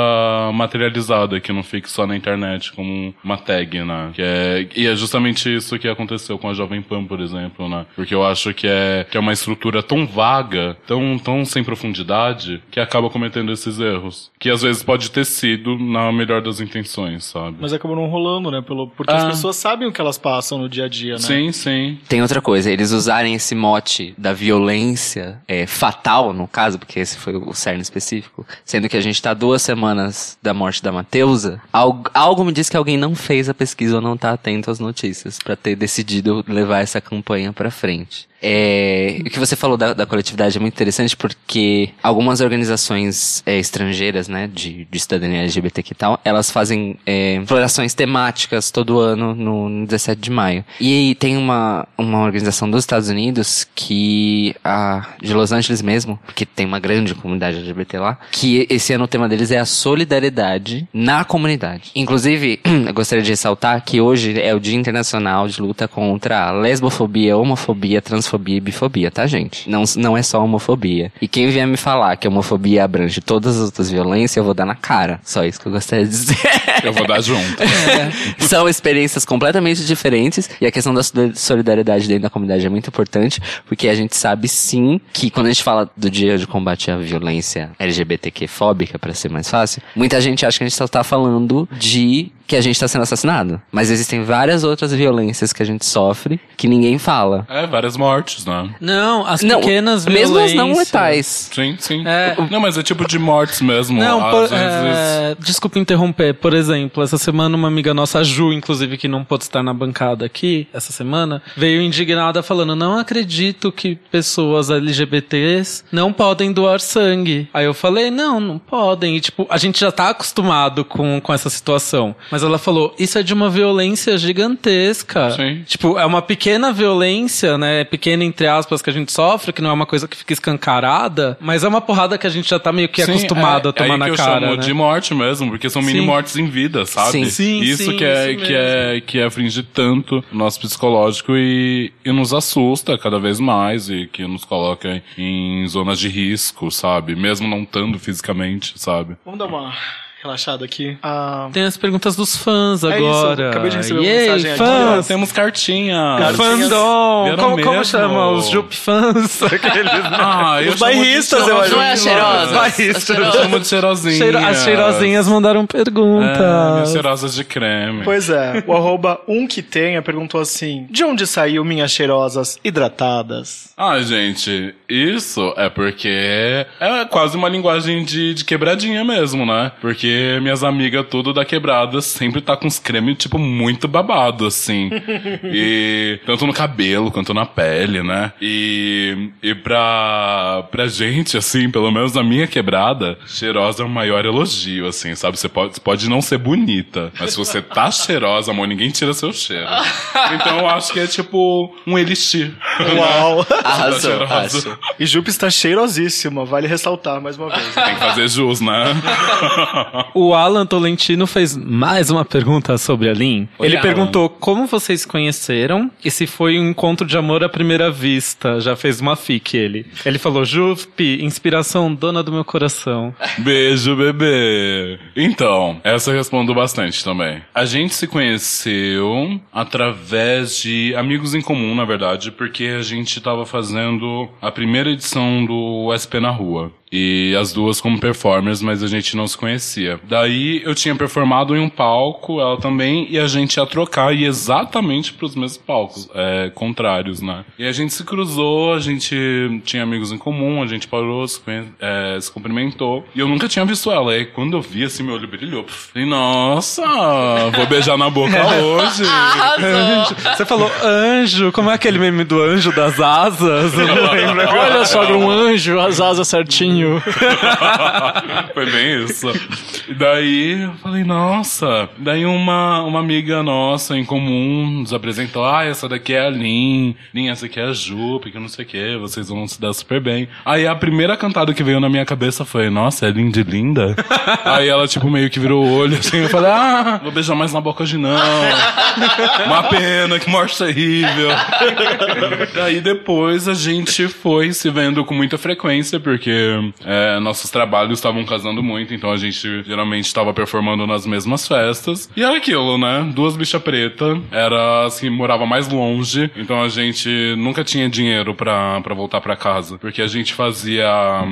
materializada, que não fique só na internet como uma tag, né? Que é, e é justamente isso que aconteceu com a Jovem Pan, por exemplo, né? Porque eu acho que é, que é uma estrutura tão vaga, tão, tão sem profundidade, que acaba cometendo esses erros. Que às vezes pode ter sido na melhor das intenções, sabe? Mas acabou não rolando, né? Pelo, porque as Ah. pessoas sabem o que elas passam no dia a dia, né? Sim, sim. Tem outra coisa, eles usarem esse mote da violência é, fatal, no caso, porque esse foi o cerne específico, sendo que a gente tá duas semanas da morte da Mateusa, algo, algo me diz que alguém não fez a pesquisa ou não tá atento às notícias pra ter decidido levar essa campanha pra frente. É, o que você falou da, da coletividade é muito interessante porque algumas organizações é, estrangeiras, né, de, de cidadania LGBTQ e tal, elas fazem é, florações temáticas todo ano no, no 17 de maio. E tem uma, uma organização dos dos Estados Unidos que a de Los Angeles mesmo, porque tem uma grande comunidade LGBT lá, que esse ano o tema deles é a solidariedade na comunidade. Inclusive, [CLEARS THROAT] eu gostaria de ressaltar que hoje é o Dia Internacional de Luta contra a lesbofobia, homofobia, transfobia e bifobia, tá, gente? Não, não é só homofobia. E quem vier me falar que a homofobia abrange todas as outras violências, eu vou dar na cara. Só isso que eu gostaria de dizer. [LAUGHS] Eu vou dar junto. São experiências completamente diferentes e a questão da solidar- solidariedade dentro da comunidade é muito importante, porque a gente sabe sim que quando a gente fala do dia de combate à violência LGBTQ fóbica, para ser mais fácil, muita gente acha que a gente só tá falando de que a gente tá sendo assassinado. Mas existem várias outras violências que a gente sofre que ninguém fala. É, várias mortes, né? Não, as Não, pequenas mesmo as não violências. letais. Sim, sim. É. Não, mas é tipo de mortes mesmo. Não, Às por, vezes. é, desculpa interromper. Por exemplo, essa semana uma amiga nossa, a Ju, inclusive, que não pôde estar na bancada aqui essa semana, veio indignada falando: Não acredito que pessoas LGBTs não podem doar sangue. Aí eu falei: Não, não podem. E, tipo, a gente já tá acostumado com, com essa situação. Mas ela falou: Isso é de uma violência gigantesca. Sim. Tipo, é uma pequena violência, né? Pequena, entre aspas, que a gente sofre, que não é uma coisa que fica escancarada, mas é uma porrada que a gente já tá meio que Sim, acostumado é, a tomar aí na que eu cara. chamo né? de morte mesmo, porque são mini Sim. mortes em vida, sabe? Sim. Sim, isso sim, que é isso que é que aflige tanto o nosso psicológico e, e nos assusta cada vez mais e que nos coloca em zonas de risco, sabe? Mesmo não estando fisicamente, sabe? Vamos dar uma relaxada aqui. Ah, Tem as perguntas dos fãs É agora. isso, acabei de receber uma Yay, mensagem aqui, fãs! temos cartinha. Cartinhas. Fandom! Como, como chama? Os Jup fãs? [LAUGHS] Aqueles, né? Ah, Os bairristas, eu acho. Não é a cheirosa? Bairrista. Eu chamo de cheirosinha. Cheiro- as cheirosinhas mandaram perguntas. É, minhas cheirosas de creme. Pois é, o arroba um que tenha perguntou assim: De onde saiu minhas cheirosas hidratadas? Ah, gente, isso é porque é quase uma linguagem de, de quebradinha mesmo, né? Porque minhas amigas tudo da quebrada sempre tá com os cremes, tipo, muito babado, assim. [LAUGHS] e tanto no cabelo quanto na pele, né? E, e pra, pra gente, assim, pelo menos na minha quebrada, cheirosa é o maior elogio, assim, sabe? Você pode, pode não ser bonita, mas se você tá [LAUGHS] cheirosa, amor, ninguém tira seu cheiro. [LAUGHS] Então eu acho que é tipo um elixir. Uau! Arrasou, cheirosa. arrasou. e Jupe está cheirosíssima, vale ressaltar mais uma vez. Tem que fazer jus, né? O Alan Tolentino fez mais uma pergunta sobre a Lin. Ele Alan. perguntou como vocês se conheceram e se foi um encontro de amor à primeira vista. Já fez uma fic ele. Ele falou, Jupi, inspiração dona do meu coração. Beijo, bebê. Então, essa eu respondo bastante também. A gente se conheceu através de amigos em comum, na verdade, porque a gente tava fazendo a primeira edição do SP na Rua. E as duas como performers, mas a gente não se conhecia. Daí eu tinha performado em um palco, ela também, e a gente ia trocar e exatamente pros mesmos palcos, é, contrários, né? E a gente se cruzou, a gente tinha amigos em comum, a gente parou, se, conhe- é, se cumprimentou. E eu nunca tinha visto ela. E aí, quando eu vi, assim, meu olho brilhou. Falei, nossa, vou beijar na boca [LAUGHS] hoje. Anjo. Você falou anjo, como é aquele meme do anjo das asas? Eu [LAUGHS] não lembro agora. Olha, sogra, um anjo, as asas certinho. [LAUGHS] Foi bem isso. E daí eu falei, nossa. Daí uma, uma amiga nossa em comum nos apresentou: ah, essa daqui é a Lin, Lin, essa aqui é a Jupe, que não sei o que, vocês vão se dar super bem. Aí a primeira cantada que veio na minha cabeça foi: nossa, é Lin de linda? [LAUGHS] Aí ela, tipo, meio que virou o olho assim, eu falei: ah, vou beijar mais na boca hoje não. Uma pena, que morte terrível. Daí depois a gente foi se vendo com muita frequência, porque é, nossos trabalhos estavam casando muito, então a gente geralmente estava performando nas mesmas festas. E era aquilo, né? Duas bichas preta, era assim, morava mais longe, então a gente nunca tinha dinheiro pra, pra voltar pra casa. Porque a gente fazia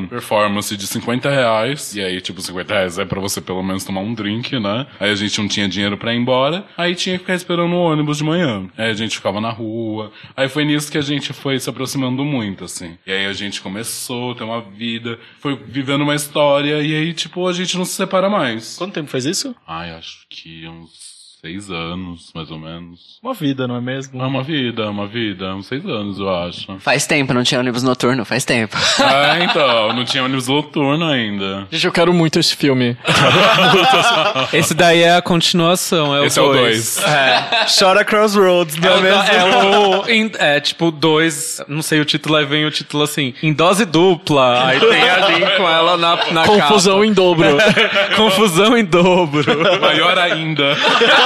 performance de 50 reais, e aí, tipo, 50 reais é pra você pelo menos tomar um drink, né? Aí a gente não tinha dinheiro pra ir embora, aí tinha que ficar esperando o ônibus de manhã. Aí a gente ficava na rua. Aí foi nisso que a gente foi se aproximando muito, assim. E aí a gente começou a ter uma vida, foi vivendo uma história, e aí, tipo, a gente não se separa mais. Quanto tempo faz isso? Ai, acho que uns seis anos, mais ou menos. Uma vida, não é mesmo? É uma vida, é uma vida. Uns seis anos, eu acho. Faz tempo, não tinha ônibus noturno, faz tempo. É, então, não tinha ônibus noturno ainda. Gente, eu quero muito esse filme. [LAUGHS] Esse daí é a continuação, é Esse o é o 2. dois. Chora Crossroads, não é, É, o- mesmo? é o. é tipo dois. Não sei o título, aí vem o título assim. Em dose dupla. Aí tem a Lin com ela na, na Confusão em dobro. capa. [LAUGHS] Confusão em dobro. Maior ainda. [LAUGHS]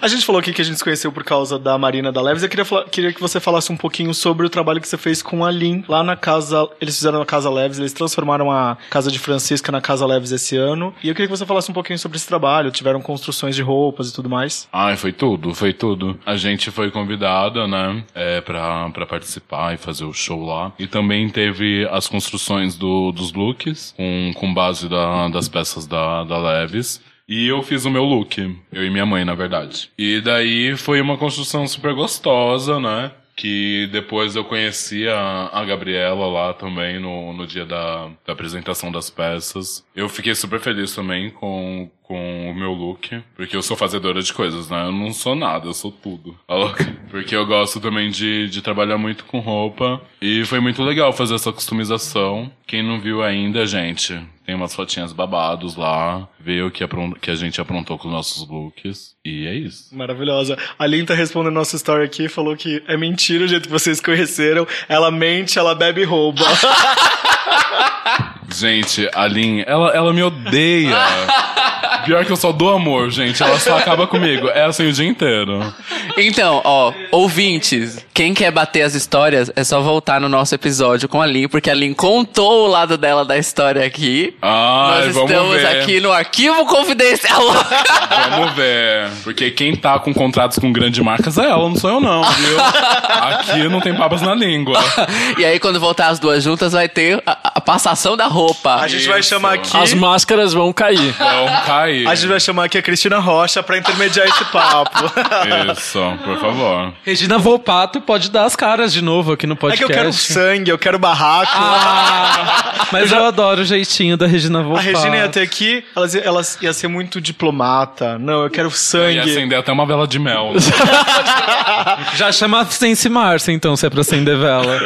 A gente falou aqui que a gente se conheceu por causa da Marina da Leves. Eu queria, falar- queria que você falasse um pouquinho sobre o trabalho que você fez com a Lin lá na casa. Eles fizeram na Casa Leves, eles transformaram a Casa de Francisca na Casa Leves esse ano. E eu queria que você falasse um pouquinho sobre esse trabalho. Tiveram construções de roupas e tudo mais. Ai, foi tudo, foi tudo. A gente foi convidada, né, é, pra, pra participar e fazer o show lá. E também teve as construções do, dos looks, com, com base da- das peças da, da Leves. E eu fiz o meu look, eu e minha mãe, na verdade. E daí foi uma construção super gostosa, né? Que depois eu conheci a, a Gabriela lá também no, no dia da, da apresentação das peças. Eu fiquei super feliz também com, com o meu look, porque eu sou fazedora de coisas, né? Eu não sou nada, eu sou tudo. Tá? Porque eu gosto também de, de trabalhar muito com roupa. E foi muito legal fazer essa customização. Quem não viu ainda, gente, tem umas fotinhas babados lá. Vê o que, que a gente aprontou com os nossos looks. E é isso. Maravilhosa. A Lin tá respondendo nossa história aqui falou que é mentira o jeito que vocês conheceram. Ela mente, ela bebe e rouba. [LAUGHS] Gente, a Lin, ela, ela me odeia. [LAUGHS] Pior que eu só dou amor, gente. Ela só acaba comigo. É assim o dia inteiro. Então, ó, ouvintes, quem quer bater as histórias é só voltar no nosso episódio com a Lin, porque a Lin contou o lado dela da história aqui. Ai, Nós vamos estamos ver. aqui no arquivo confidencial. Vamos ver. Porque quem tá com contratos com grandes marcas é ela, não sou eu não, viu? Aqui não tem papas na língua. e aí, quando voltar as duas juntas, vai ter a, a passação da roupa. A gente vai Isso. chamar aqui. As máscaras vão cair. Então, cair. A gente vai chamar aqui a Cristina Rocha pra intermediar esse papo. [LAUGHS] Isso, por favor. Regina Volpato pode dar as caras de novo aqui no É que podcast. eu quero sangue, eu quero barraco. Ah, [LAUGHS] mas eu adoro o jeitinho da Regina a Volpato. Regina ia ter aqui, ela ia, ela ia ser muito diplomata. Não, eu quero E sangue. acender até uma vela de mel. [LAUGHS] Já chama Sense Marcia, então, se é pra acender vela.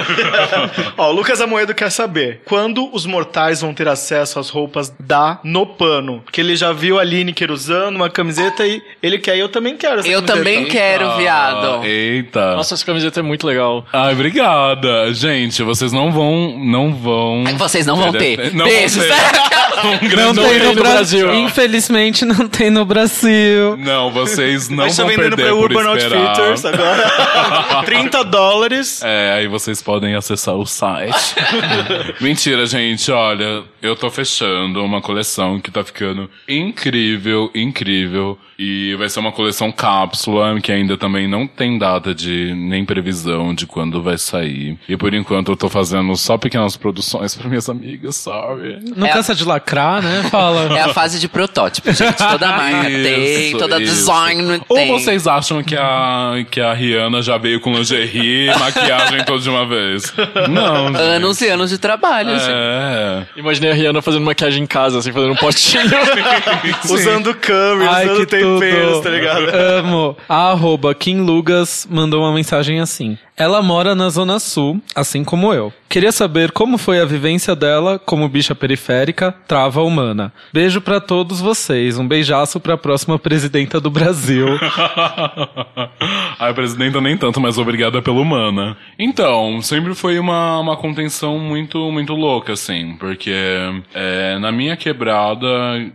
Ó, o Lucas Amoedo quer saber quando os mortais vão ter acesso às roupas da No Pano. Porque ele já viu a Lineker usando uma camiseta e ele quer, e eu também quero essa Eu camiseta. também quero, viado. Eita. Nossa, essa camiseta é muito legal. Ai, obrigada. Gente, vocês não vão. Não vão. Vocês não vão ter. Não Beijos. vão ter. [LAUGHS] Um Não grande tem no beijo. Brasil. Infelizmente, não tem no Brasil. Não, vocês não vão vendendo perder pra por Urban esperar. Outfitters agora. [LAUGHS] 30 dólares. É, aí vocês podem acessar o site. [LAUGHS] Mentira, gente, olha, eu tô fechando uma coleção que tá ficando incrível, incrível. E vai ser uma coleção cápsula, que ainda também não tem data de nem previsão de quando vai sair. E por enquanto eu tô fazendo só pequenas produções pra minhas amigas, sabe? Não É- cansa de lacrar, né? Fala. [LAUGHS] É a fase de protótipo, gente. Toda marca tem, Isso, toda isso. design Ou tem. vocês acham que a, que a Rihanna já veio com lingerie e [LAUGHS] maquiagem toda de uma vez? Não, gente. Anos e anos de trabalho, gente. É. [LAUGHS] Imaginei a Rihanna fazendo maquiagem em casa, assim, fazendo um potinho. Usando curry, Ai, usando temperos, tudo. tá ligado? Amo. A arroba Kim Lugas mandou uma mensagem assim. Ela mora na Zona Sul, assim como eu. Queria saber como foi a vivência dela como bicha periférica, trava humana. Beijo pra todos vocês. Um beijaço pra próxima presidenta do Brasil. [LAUGHS] Ai, presidenta, nem tanto, mas obrigada pelo humana. Então, sempre foi uma, uma contenção muito, muito louca, assim, porque é, na minha quebrada,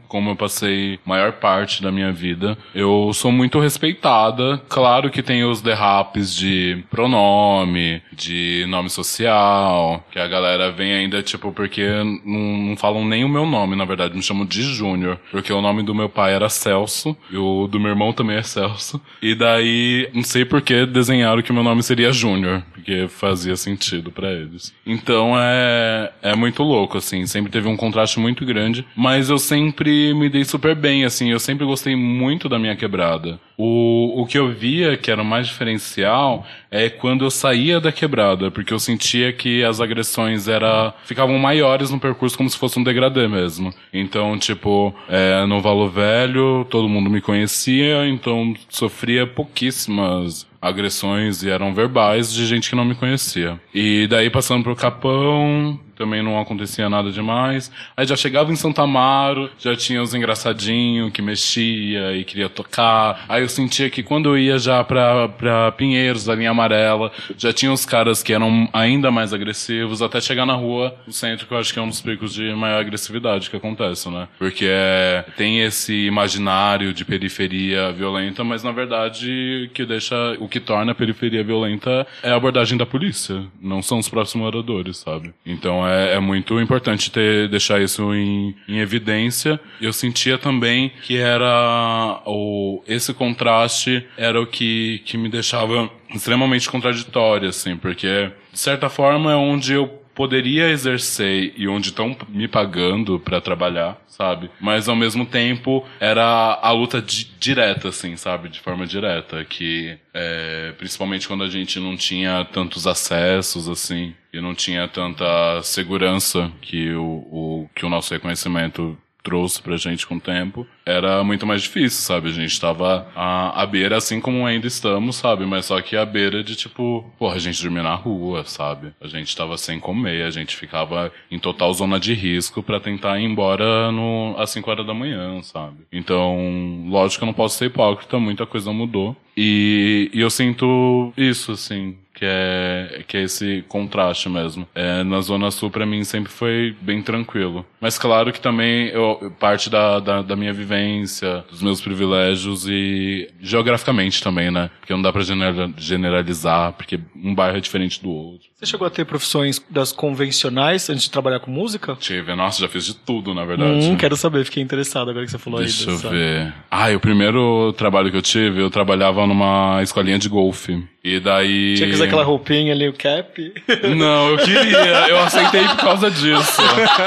como eu passei maior parte da minha vida, eu sou muito respeitada. Claro que tem os derrapes de pronome, de nome social, que a galera vem ainda, tipo, porque não, não falam nem o meu nome, na verdade, me chamam de Júnior, porque o nome do meu pai era Celso, e o do meu irmão também é Celso, e daí, não sei por que desenharam que meu nome seria Júnior, porque fazia sentido pra eles. Então é, é muito louco, assim, sempre teve um contraste muito grande, mas eu sempre me dei super bem, assim, eu sempre gostei muito da minha quebrada. O, o que eu via que era o mais diferencial é quando eu saía da quebrada, porque eu sentia que as agressões era, ficavam maiores no percurso como se fosse um degradê mesmo. Então, tipo, é, no Valo Velho, todo mundo me conhecia, então sofria pouquíssimas agressões e eram verbais de gente que não me conhecia. E daí passando pro Capão, também não acontecia nada demais. Aí já chegava em Santa Amaro, já tinha os engraçadinhos que mexia e queria tocar. Aí eu sentia que quando eu ia já pra, pra Pinheiros, da linha amarela, já tinha os caras que eram ainda mais agressivos, até chegar na rua, no centro, que eu acho que é um dos picos de maior agressividade que acontece, né? Porque é, tem esse imaginário de periferia violenta, mas na verdade que deixa, o que torna a periferia violenta é a abordagem da polícia, não são os próprios moradores, sabe? Então é, é muito importante ter, deixar isso em, em evidência. Eu sentia também que era o, esse contraste era o que, que me deixava extremamente contraditório, assim, porque de certa forma é onde eu poderia exercer e onde estão me pagando pra trabalhar, sabe? Mas ao mesmo tempo era a luta di- direta, assim, sabe? De forma direta, que é, principalmente quando a gente não tinha tantos acessos, assim, e não tinha tanta segurança que o, o que o nosso reconhecimento trouxe pra gente com o tempo, era muito mais difícil, sabe? A gente tava à, à beira, assim como ainda estamos, sabe? Mas só que à beira de, tipo, porra, a gente dormia na rua, sabe? A gente tava sem comer, a gente ficava em total zona de risco pra tentar ir embora no, às 5 horas da manhã, sabe? Então, lógico que eu não posso ser hipócrita, muita coisa mudou. E, e eu sinto isso, assim, que é, que é esse contraste mesmo. É, na Zona Sul, pra mim, sempre foi bem tranquilo. Mas claro que também eu, parte da, da, da minha vivência, dos meus privilégios e geograficamente também, né? Porque não dá pra genera- generalizar, porque um bairro é diferente do outro. Você chegou a ter profissões das convencionais antes de trabalhar com música? Tive, nossa, já fiz de tudo, na verdade. Hum, quero saber, fiquei interessado agora que você falou Deixa aí. eu ver. Ah, e o primeiro trabalho que eu tive, eu trabalhava numa escolinha de golfe. E daí. Tinha que usar aquela roupinha ali, o cap. [LAUGHS] Não, eu queria. Eu aceitei por causa disso.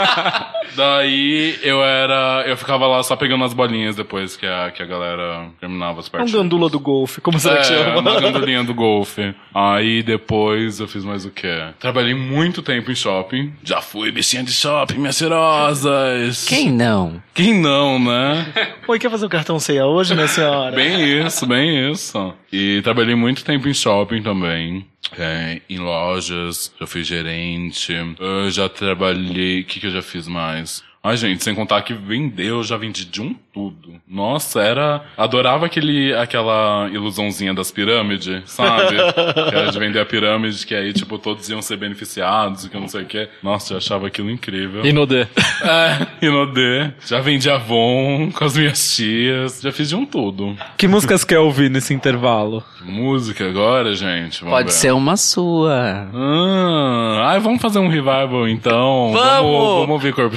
[LAUGHS] Daí eu era. Eu ficava lá só pegando as bolinhas depois que a, que a galera terminava as partidas. gandula do golfe, como será que É, chama? uma gandolinha do golfe. Aí depois eu fiz mais o quê? Trabalhei muito tempo em shopping. Já fui bichinha de shopping, minhas cheirosas. Quem não? Quem não, né? [LAUGHS] Oi, quer fazer um cartão ceia hoje, minha senhora? Bem isso, bem isso. E trabalhei muito tempo em shopping também. É, em lojas, já fui gerente. Eu já trabalhei. O que, que eu já fiz mais? Ai, gente, sem contar que vender, eu já vendi de um tudo. Nossa, era. Adorava aquele, aquela ilusãozinha das pirâmides, sabe? [LAUGHS] que era de vender a pirâmide, que aí, tipo, todos iam ser beneficiados, e que eu não sei o quê. Nossa, eu achava aquilo incrível. E no D. [LAUGHS] É, e no D. Já vendi Avon com as minhas tias. Já fiz de um tudo. Que músicas quer ouvir nesse intervalo? Música agora, gente? Vamos Pode ver. ser uma sua. Ah, ai, vamos fazer um revival então. Vamos! Vamos, ouvir Corpo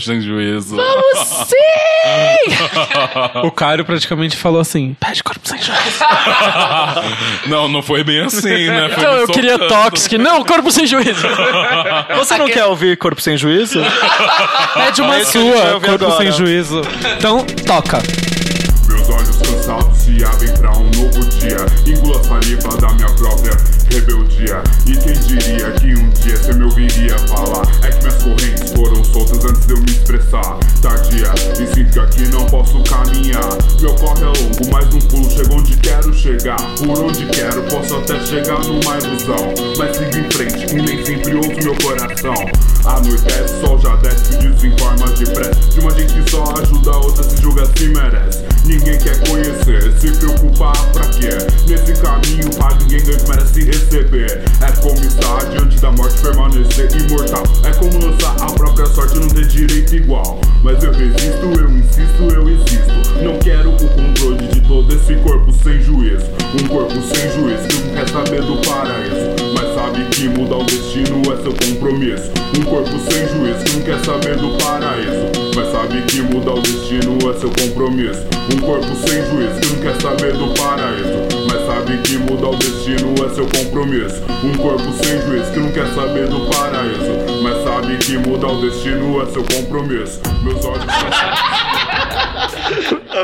Sem Juízo. O Caio praticamente falou assim: pede corpo sem juízo. [LAUGHS] não, não foi bem assim, né? Foi Então, eu queria soltando. Toxic. Não, corpo sem juízo. Você não quer ouvir Corpo Sem Juízo? Pede uma Esse que sua, corpo agora. sem juízo. Então, toca. Meus olhos cansados se abrem pra um novo dia. Engulo a saliva da minha seu compromisso. Um corpo sem juízo que não quer saber do paraíso. Mas sabe que mudar o destino é seu compromisso. Um corpo sem juízo que não quer saber do paraíso. Mas sabe que mudar o destino é seu compromisso. Meus olhos.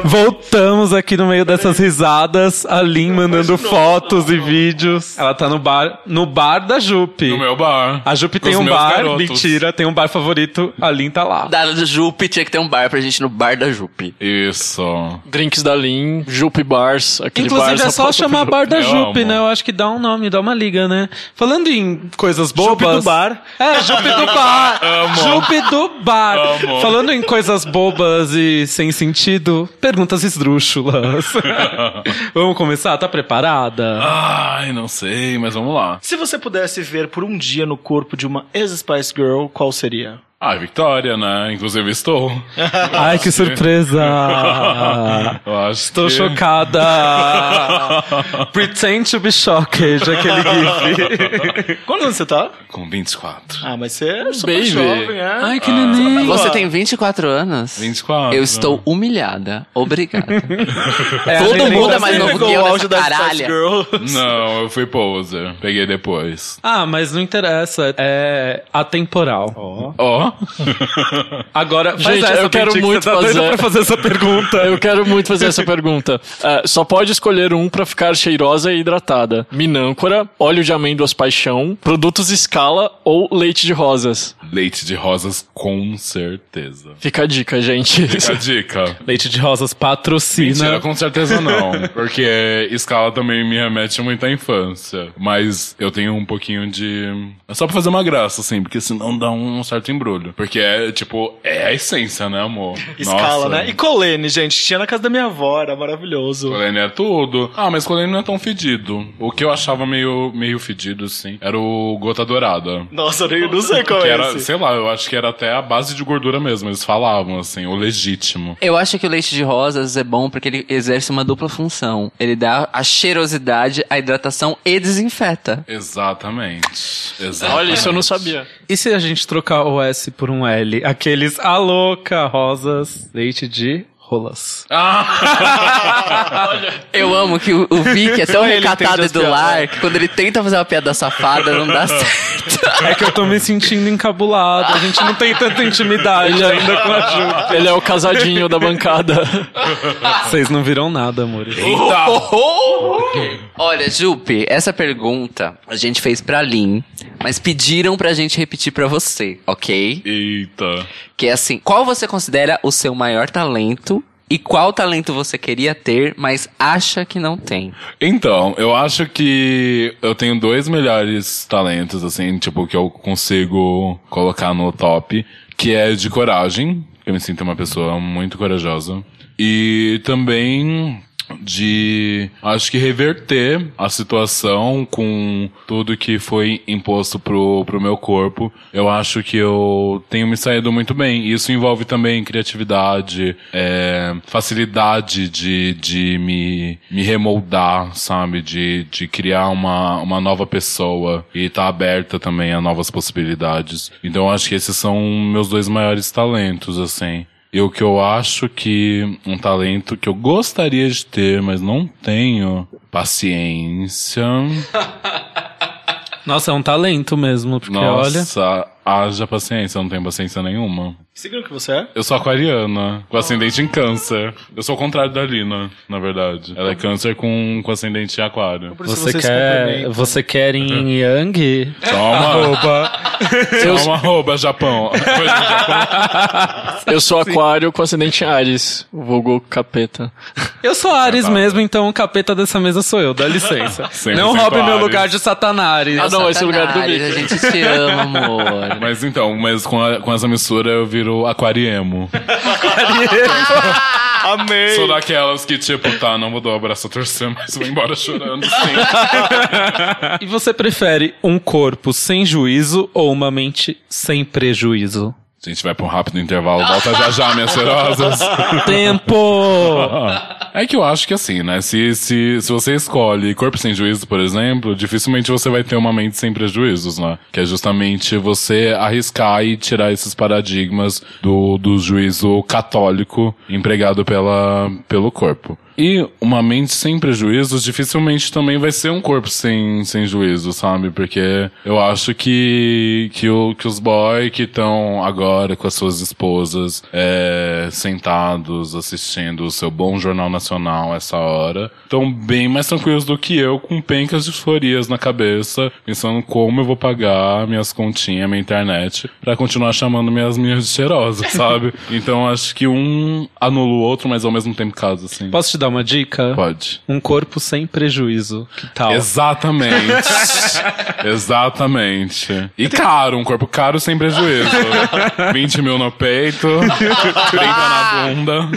Voltamos aqui no meio dessas risadas, a Lin mandando fotos e vídeos. Ela tá no bar, no bar da Jupe. No meu bar. A Jupe tem um bar, garotos. mentira, tem um bar favorito, a Lin tá lá. Da Jupe tinha que ter um bar pra gente no bar da Jupe. Isso. Drinks da Lean, Jupe Bars, aquele Inclusive bar é só chamar bar da Jupe, né? Eu acho que dá um nome, dá uma liga, né? Falando em coisas bobas. Jupe do bar. É, Jupe do bar. [LAUGHS] Amo. Jupe do bar. Amo. Falando em coisas bobas e sem sentido, perguntas esdrúxulas. [LAUGHS] Vamos começar? Tá preparada? Ai, não sei, mas vamos lá. Se você pudesse ver por um dia no corpo de uma ex-Spice Girl, qual seria? Ah, Vitória, né? Inclusive estou. [LAUGHS] Ai, que surpresa! [LAUGHS] Eu acho Estou que... chocada! [LAUGHS] Pretend to be shocked, aquele gif. Quantos anos você tá? Com 24. Ah, mas você é super Baby. jovem, é? Ai, que neném! Você tem 24 anos? 24. Eu estou humilhada. Obrigada. É, Todo mundo é mais novo que eu o nessa auge das Spice caralha. Girls. Não, eu fui poser. Peguei depois. Ah, mas não interessa. É atemporal. Ó. [LAUGHS] Agora, faz Gente, essa, eu quero que muito você tá fazer- pra fazer essa pergunta. [LAUGHS] Eu quero muito fazer essa pergunta. É, só pode escolher um pra ficar cheirosa e hidratada. Minâncora, óleo de amêndoas paixão, produtos escala ou leite de rosas. Leite de rosas, com certeza. Fica a dica, gente. Fica a dica. [LAUGHS] Leite de rosas patrocina. Mentira, com certeza não. Porque escala também me remete muito à infância. Mas eu tenho um pouquinho de. É só pra fazer uma graça, assim, porque senão dá um certo embrulho. Porque é, tipo, é a essência, né, amor? Escala, Nossa. né? E Colene, gente, tinha na casa da minha avó, era maravilhoso. Colene é tudo. Ah, mas Colene não é tão fedido. O que eu achava meio, meio fedido, assim, era o Gota Dourada. Nossa, eu nem- não sei [LAUGHS] qual Que é era, esse. sei lá, eu acho que era até a base de gordura mesmo. Eles falavam, assim, o legítimo. Eu acho que o leite de rosas é bom porque ele exerce uma dupla função. Ele dá a cheirosidade, a hidratação e desinfeta. Exatamente. Exatamente. Olha, isso eu não sabia. E se a gente trocar o S por um L? Aqueles a louca, rosas, leite de rolas. [LAUGHS] Eu amo que o, o Vic é tão recatado e do lar que quando ele tenta fazer uma piada safada, não dá certo. [LAUGHS] É que eu tô me sentindo encabulado. A gente não tem tanta intimidade ainda com a Ju. Ele é o casadinho da bancada. Vocês não viram nada, amores. Olha, Jupe, essa pergunta a gente fez pra Lin, mas pediram pra gente repetir pra você, ok? Eita. Que é assim, qual você considera o seu maior talento e qual talento você queria ter, mas acha que não tem? Então, eu acho que eu tenho dois melhores talentos, assim, tipo, que eu consigo colocar no top, que é de coragem, eu me sinto uma pessoa muito corajosa, e também de, acho que reverter a situação com tudo que foi imposto pro, pro meu corpo. Eu acho que eu tenho me saído muito bem. Isso envolve também criatividade, é, facilidade de, de me, me remoldar, sabe? De, de criar uma, uma nova pessoa e estar aberta também a novas possibilidades. Então acho que esses são meus dois maiores talentos, assim. E o que eu acho que um talento que eu gostaria de ter, mas não tenho, paciência. [LAUGHS] Nossa, é um talento mesmo, porque olha. Nossa, haja paciência, eu não tenho paciência nenhuma. Signo que você é? Eu sou aquariana, com ascendente em câncer. Eu sou o contrário da Lina, na verdade. Ela é câncer com, com ascendente em aquário. Por isso Você vocês se quer, complementam. você quer em Yang? Toma, arroba. [LAUGHS] Toma, arroba, Japão. [LAUGHS] Coisa do Japão. Eu sou aquário com ascendente em Ares, vulgo capeta. Eu sou Ares mesmo, então o capeta dessa mesa sou eu, dá [LAUGHS] licença. 100% Não roube meu Ares. lugar de Satanás. Ah, não, esse é o lugar do Satanás. A gente te ama, amor. Mas então, mas com, a- com essa mistura eu viro [LAUGHS] aquariemo. Amei! Sou daquelas que, tipo, tá, não vou dar o abraço a torcer, mas vou embora chorando, sim. E você prefere um corpo sem juízo ou uma mente sem prejuízo? A gente vai pra um rápido intervalo, volta já já, minhas [LAUGHS] ferozes. Tempo! [LAUGHS] É que eu acho que assim, né? Se, se, se você escolhe corpo sem juízo, por exemplo, dificilmente você vai ter uma mente sem prejuízos, né? Que é justamente você arriscar e tirar esses paradigmas do, do juízo católico empregado pela, pelo corpo. E uma mente sem prejuízos dificilmente também vai ser um corpo sem, sem juízo, sabe? Porque eu acho que, que, o, que os boys que estão agora com as suas esposas é, sentados assistindo o seu bom jornal nacional essa hora estão bem mais tranquilos do que eu com pencas de forias na cabeça, pensando como eu vou pagar minhas continhas, minha internet, pra continuar chamando minhas minhas de cheirosas, [LAUGHS] sabe? Então acho que um anula o outro, mas ao mesmo tempo casa, assim. Posso te dar uma dica? Pode. Um corpo sem prejuízo. Que tal? Exatamente. [LAUGHS] Exatamente. E caro, um corpo caro sem prejuízo. [LAUGHS] 20 mil no peito, 30 na bunda.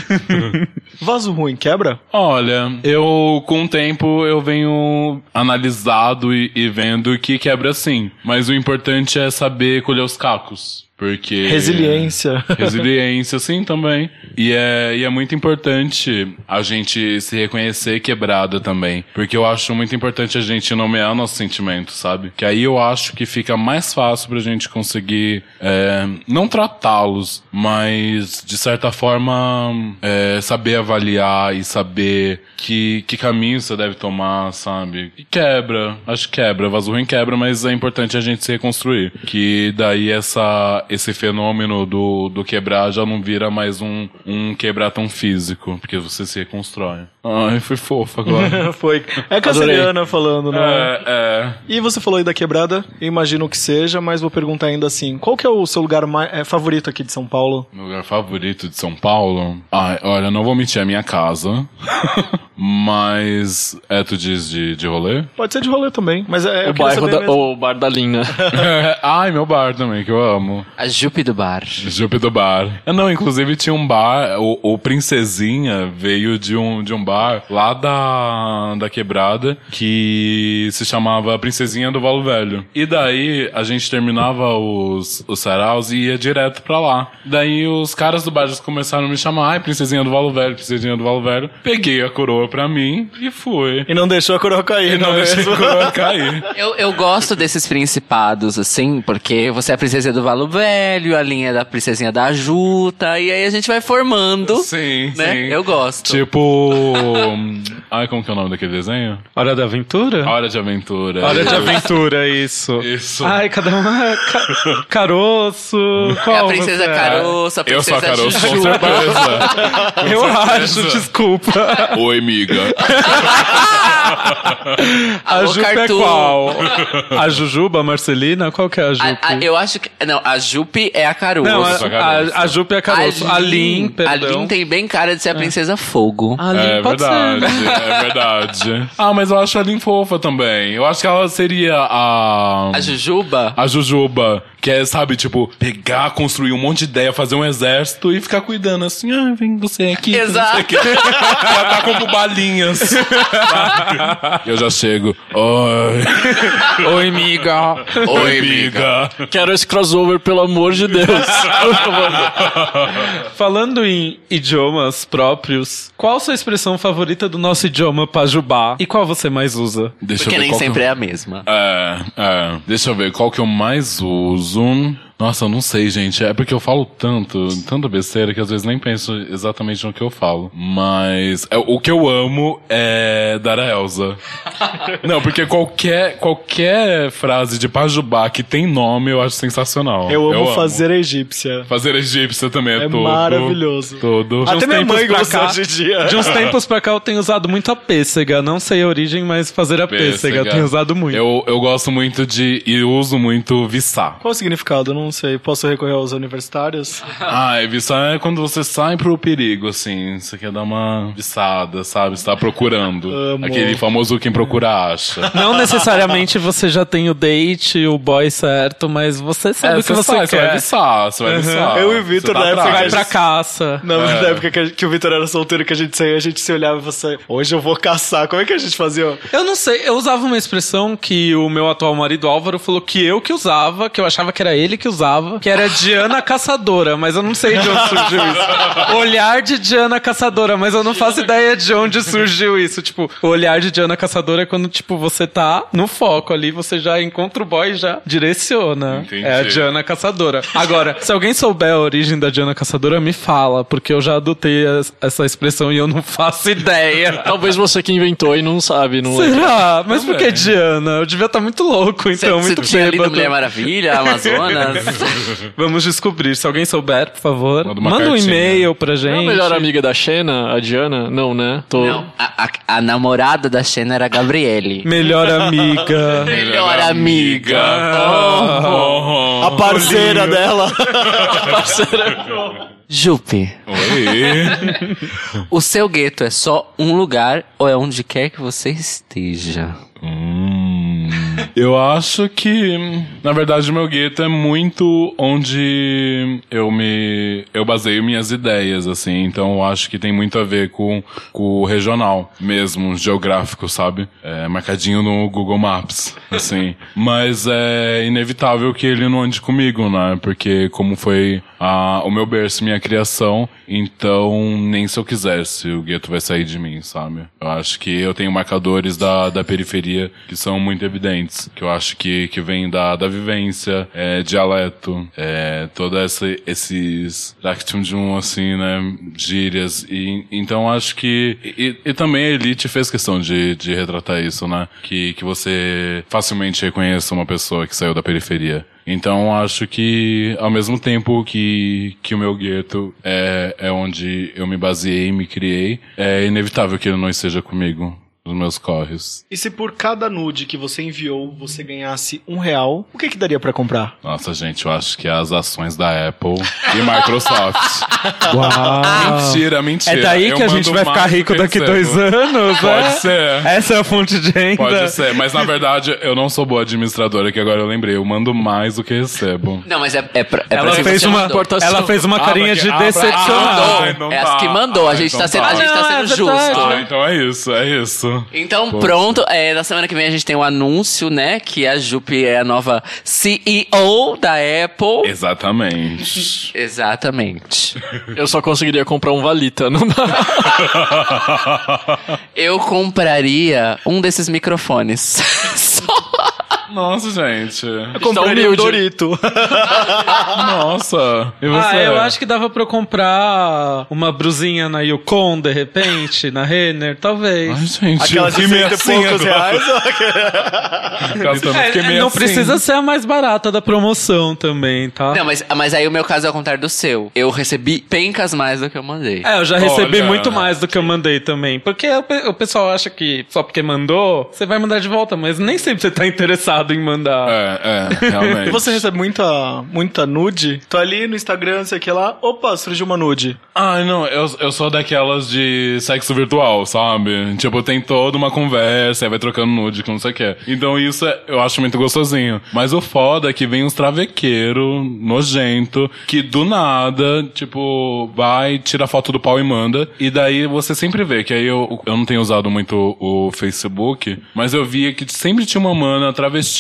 Vaso ruim, quebra? Olha, eu com o tempo eu venho analisado e, e vendo que quebra sim. Mas o importante é saber colher os cacos. Porque. Resiliência. [LAUGHS] Resiliência, sim, também. E é, e é muito importante a gente se reconhecer quebrada também. Porque eu acho muito importante a gente nomear nossos sentimentos, sabe? Que aí eu acho que fica mais fácil pra gente conseguir é, não tratá-los, mas de certa forma é, saber avaliar e saber que, que caminho você deve tomar, sabe? E quebra, acho que quebra, vaso ruim quebra, mas é importante a gente se reconstruir. Que daí essa, esse fenômeno do, do quebrar já não vira mais um, um quebrar tão físico, porque você se reconstrói. Ai, foi fofo agora. [LAUGHS] Foi. É a Cassiliana falando, né? é, é. E você falou aí da quebrada, eu imagino que seja, mas vou perguntar ainda assim: qual que é o seu lugar mais, é, favorito aqui de São Paulo? Meu lugar favorito de São Paulo? Ai, olha, não vou mentir, é a minha casa. [LAUGHS] Mas. É, tu diz de, de rolê? Pode ser de rolê também, mas é. O bairro da, o bar da Linha. [LAUGHS] Ai, meu bar também, que eu amo. A Jupe do bar. Jupe do bar. Não, inclusive tinha um bar, o, o Princesinha veio de um, de um bar lá da, da quebrada que se chamava Princesinha do Valo Velho. E daí a gente terminava os, os saraus e ia direto pra lá. Daí os caras do bar já começaram a me chamar, ai, Princesinha do Valo Velho, Princesinha do Valo Velho. Peguei a coroa pra mim e fui. E não deixou a coroa cair, E não não deixei a mesmo? coroa cair. Eu, eu gosto desses principados, assim, porque você é a princesa do Valo Velho, a linha da princesinha da Juta, e aí a gente vai formando, Sim, né? sim. Eu gosto. Tipo. [LAUGHS] Ai, como que é o nome daquele desenho? Hora da aventura? Hora de Aventura. Hora de aventura, isso. Isso. Ai, cada uma. é ca- caroço. é Qual a princesa você é? Caroço, a Eu sou princesa a Caroço, com certeza. [LAUGHS] Com Eu certeza. acho, desculpa. Oi, amiga. [LAUGHS] A Alô, Jupe é qual? A Jujuba, a Marcelina? Qual que é a Jupe? A- a- eu acho que. Não, a Jupe é a Caroço. Não, a a, a, Jupe é a Caroço. A Lin, A. Lin tem bem cara de ser a princesa Fogo. A Lin É pode verdade, ser. é verdade. [LAUGHS] Ah, mas eu acho a Lin fofa também. Eu acho que ela seria a. A Jujuba? A Jujuba, que é, sabe, tipo, pegar, construir um monte de ideia, fazer um exército e ficar cuidando assim, ah, vem você aqui. Exato. Quê. [LAUGHS] Ela tá como balinhas. sabe? Eu já chego. Oi. [LAUGHS] Oi, amiga. Oi, amiga. Quero esse crossover, pelo amor de Deus. [LAUGHS] Falando em idiomas próprios, qual a sua expressão favorita do nosso idioma pajubá? E qual você mais usa? Deixa Porque eu ver nem sempre eu- é a mesma. É, é. Deixa eu ver qual que eu mais uso. Nossa, eu não sei, gente. É porque eu falo tanto, tanta besteira que às vezes nem penso exatamente no que eu falo. Mas é, o que eu amo é dar a Elsa. [LAUGHS] não, porque qualquer, qualquer frase de Pajubá que tem nome eu acho sensacional. Eu amo fazer a egípcia. Fazer egípcia também é, É tudo. maravilhoso. Tudo. Até minha mãe pra gosta cá- hoje em dia. De uns tempos pra cá eu tenho usado muito a pêssega. Não sei a origem, mas fazer a pêssega, eu tenho usado muito. Eu, eu gosto muito de. E uso muito viçar. Qual o significado? Eu não sei. Posso recorrer aos universitários? [LAUGHS] Ah, e viçar é quando você sai pro perigo, assim. Você quer dar uma viçada, sabe? Você tá procurando. Amo. Aquele famoso quem procura acha. [LAUGHS] Não necessariamente você já tem o date, o boy certo, mas você sabe É, o que você, sai, Você vai quer. viçar, você vai viçar. Eu e o Vitor, Você tá na época, Vai pra caça. Na, É. na época que, a- que o Vitor era solteiro, que a gente saía, a gente se olhava e você, hoje eu vou caçar. Como é que a gente fazia? Eu não sei, eu usava uma expressão que o meu atual marido Álvaro falou que eu que usava, que eu achava que era ele que usava, que era Diana Caçadora, mas eu não sei de onde surgiu isso. Olhar de Diana Caçadora, mas eu não faço ideia de onde surgiu isso. Tipo, o olhar de Diana Caçadora é quando, tipo, você tá no foco ali, você já encontra o boy e já direciona. Entendi. É a Diana Caçadora. Agora, se alguém souber a origem da Diana Caçadora, me fala, porque eu já adotei es- essa expressão e eu não faço ideia. [LAUGHS] Talvez você que inventou e não sabe, não lembra. Será? Mas por que. Diana? Eu devia estar muito louco, então, Você muito tinha lido. Mulher Maravilha, Amazonas? [LAUGHS] Vamos descobrir. Se alguém souber, por favor, Manda manda um e-mail pra Não é gente. a melhor amiga da Xena, a Diana? Não, né? Tô... Não, a, a- a namorada da Xena era a Gabriele. Melhor amiga. [LAUGHS] Melhor amiga. Oh, A parceira dela. [LAUGHS] Jupe, Oi. o seu gueto é só um lugar ou é onde quer que você esteja? Hum, eu acho que, na verdade, o meu gueto é muito onde eu me. Eu baseio minhas ideias, assim. Então eu acho que tem muito a ver com, com o regional mesmo, geográfico, sabe? É marcadinho no Google Maps, assim. Mas é inevitável que ele não ande comigo, né? Porque como foi a, o meu berço, minha criação, então nem se eu quisesse o gueto vai sair de mim, sabe? Eu acho que eu tenho marcadores da, da periferia que são muito evidentes, que eu acho que, que vem da, da vivência, é, dialeto, é, todo essa, esses dactum um, assim, né, gírias, e então acho que, e, e também a Elite fez questão de, de retratar isso, né, que, que você facilmente reconheça uma pessoa que saiu da periferia. Então acho que ao mesmo tempo que, que o meu gueto é, é onde eu me baseei, me criei, é inevitável que ele não esteja comigo nos meus corres. E se por cada nude que você enviou você ganhasse um real, o que que daria pra comprar? Nossa, gente, eu acho que as ações da Apple e Microsoft. [LAUGHS] Uau. mentira, mentira. É daí Eu que a gente vai ficar rico daqui recebo. dois anos, Pode né? ser. Essa é a fonte de renda. Pode ser, mas na verdade eu não sou boa administradora, que agora eu lembrei. Eu mando mais do que recebo. Não, mas é, é pra, é Ela pra fez, você uma, ela fez uma Ah, carinha porque- de ah, decepcionada. Ah, então é as que tá. mandou. A Ah, gente, então tá, sendo, tá. a gente tá Ah, sendo é justo. Ah, então é isso, é isso. Então, Pô. pronto. É, na semana que vem a gente tem o anúncio, né? Que a Jupe é a nova CEO da Apple. Exatamente. [LAUGHS] Exatamente. Eu só conseguiria comprar um Valita, não dá. Eu compraria um desses microfones. [LAUGHS] Só. Nossa, gente. Eu compraria um humilde. Dorito. [LAUGHS] Nossa. E você? Ah, eu acho que dava pra eu comprar uma brusinha na Yukon, de repente, na Renner, talvez. Ai, gente. Aquelas de eu fiquei meio cento e poucos agora. reais. É, não assim. precisa ser a mais barata da promoção também, tá? Não, mas, mas aí o meu caso é ao contrário do seu. Eu recebi pencas mais do que eu mandei. É, eu já recebi Olha. muito mais do que eu mandei também. Porque o, o pessoal acha que só porque mandou, você vai mandar de volta, mas nem sempre você tá interessado em mandar. É, é, realmente. [LAUGHS] E você recebe muita, muita nude? Tô ali no Instagram, sei que lá. Opa, surgiu uma nude. Ai, não, eu, eu sou daquelas de sexo virtual, sabe? Tipo, tem toda uma conversa, aí vai trocando nude com não sei o que. Então isso é- eu acho muito gostosinho. Mas o foda é que vem uns travequeiro nojento, que do nada, tipo, vai, tira foto do pau e manda. E daí você sempre vê, que aí eu, eu não tenho usado muito o Facebook, mas eu via que sempre tinha uma mana travesti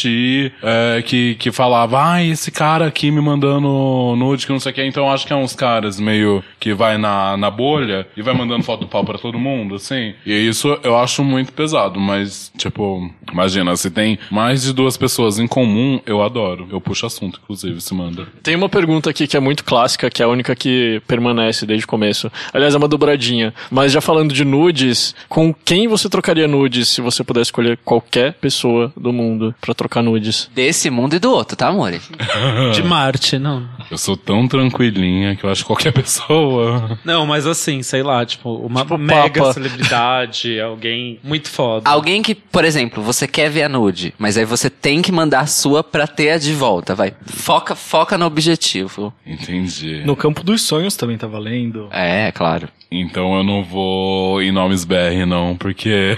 é, que, que falava, ai, esse cara aqui me mandando nude, que não sei o que. Então eu acho que é uns caras meio que vai na, na bolha e vai mandando foto do pau pra todo mundo, assim. E isso eu acho muito pesado, mas, tipo, imagina, se tem mais de duas pessoas em comum, eu adoro. Eu puxo assunto, inclusive, se manda. Tem uma pergunta aqui que é muito clássica, que é a única que permanece desde o começo. Aliás, é uma dobradinha. Mas já falando de nudes, com quem você trocaria nudes se você pudesse escolher qualquer pessoa do mundo pra trocar nudes? Desse mundo e do outro, tá, amore? [LAUGHS] De Marte, não. Eu sou tão tranquilinha que eu acho que qualquer [LAUGHS] pessoa. Não, mas assim, sei lá, tipo, uma Tipo mega Papa. celebridade, [LAUGHS] alguém muito foda. Alguém que, por exemplo, você quer ver a nude, mas aí você tem que mandar a sua pra ter a de volta, vai. Foca, foca no objetivo. Entendi. No campo dos sonhos também tá valendo. É, claro. Então eu não vou em nomes BR, não, porque.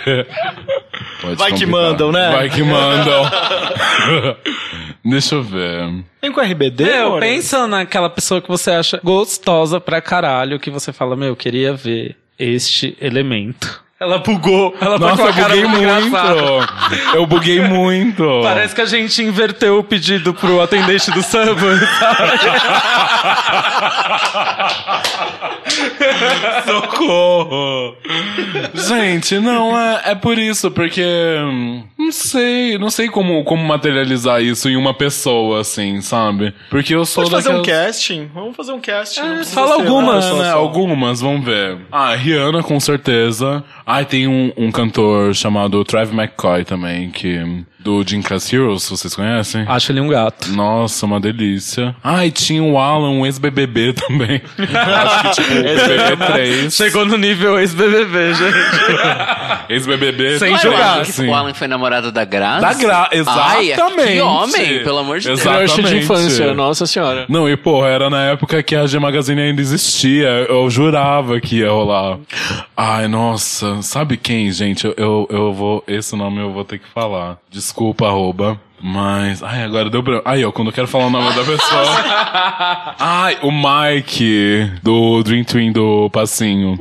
Pode Vai que mandam, né? Vai que mandam. [LAUGHS] Deixa eu ver. Tem com RBD? Meu, More? pensa naquela pessoa que você acha gostosa pra caralho, que você fala, meu, eu queria ver este elemento. Ela bugou. Ela tá Nossa, com a eu cara buguei muito engraçada. Eu buguei muito. Parece que a gente inverteu o pedido pro atendente do Subway. [LAUGHS] Socorro! Gente, não, é, é por isso, porque. hum, Não sei, não sei como, como materializar isso em uma pessoa, assim, sabe? Porque eu sou Pode fazer um daquelas- casting? Vamos fazer um casting. não precisa fala algumas, uma né, algumas, vamos ver. Ah, Rihanna, com certeza. Ah, tem um, um cantor chamado Travis McCoy também, que. Do Jim Heroes, vocês conhecem? Acho ele um gato. Nossa, uma delícia. Ah, e tinha o Alan, um ex-BBB também. [LAUGHS] Acho que tipo, BBB 3. Chegou no nível ex-BBB, gente. [LAUGHS] Ex-BBB. Sem jogar. assim. O Alan foi namorado da Graça? Da Gra... Ai, Exatamente. que homem, pelo amor de Deus. Exatamente. Crush de infância, nossa senhora. Não, e porra, era na época que a G Magazine ainda existia. Eu jurava que ia rolar. Ai, nossa. Sabe quem, gente? Eu, eu, eu vou. Esse nome eu vou ter que falar. Desculpa, arroba. Mas. Ai, agora deu branco. Aí, ó, quando eu quero falar o nome da pessoa. [LAUGHS] Ai, o Mike do Dream Twin do Passinho.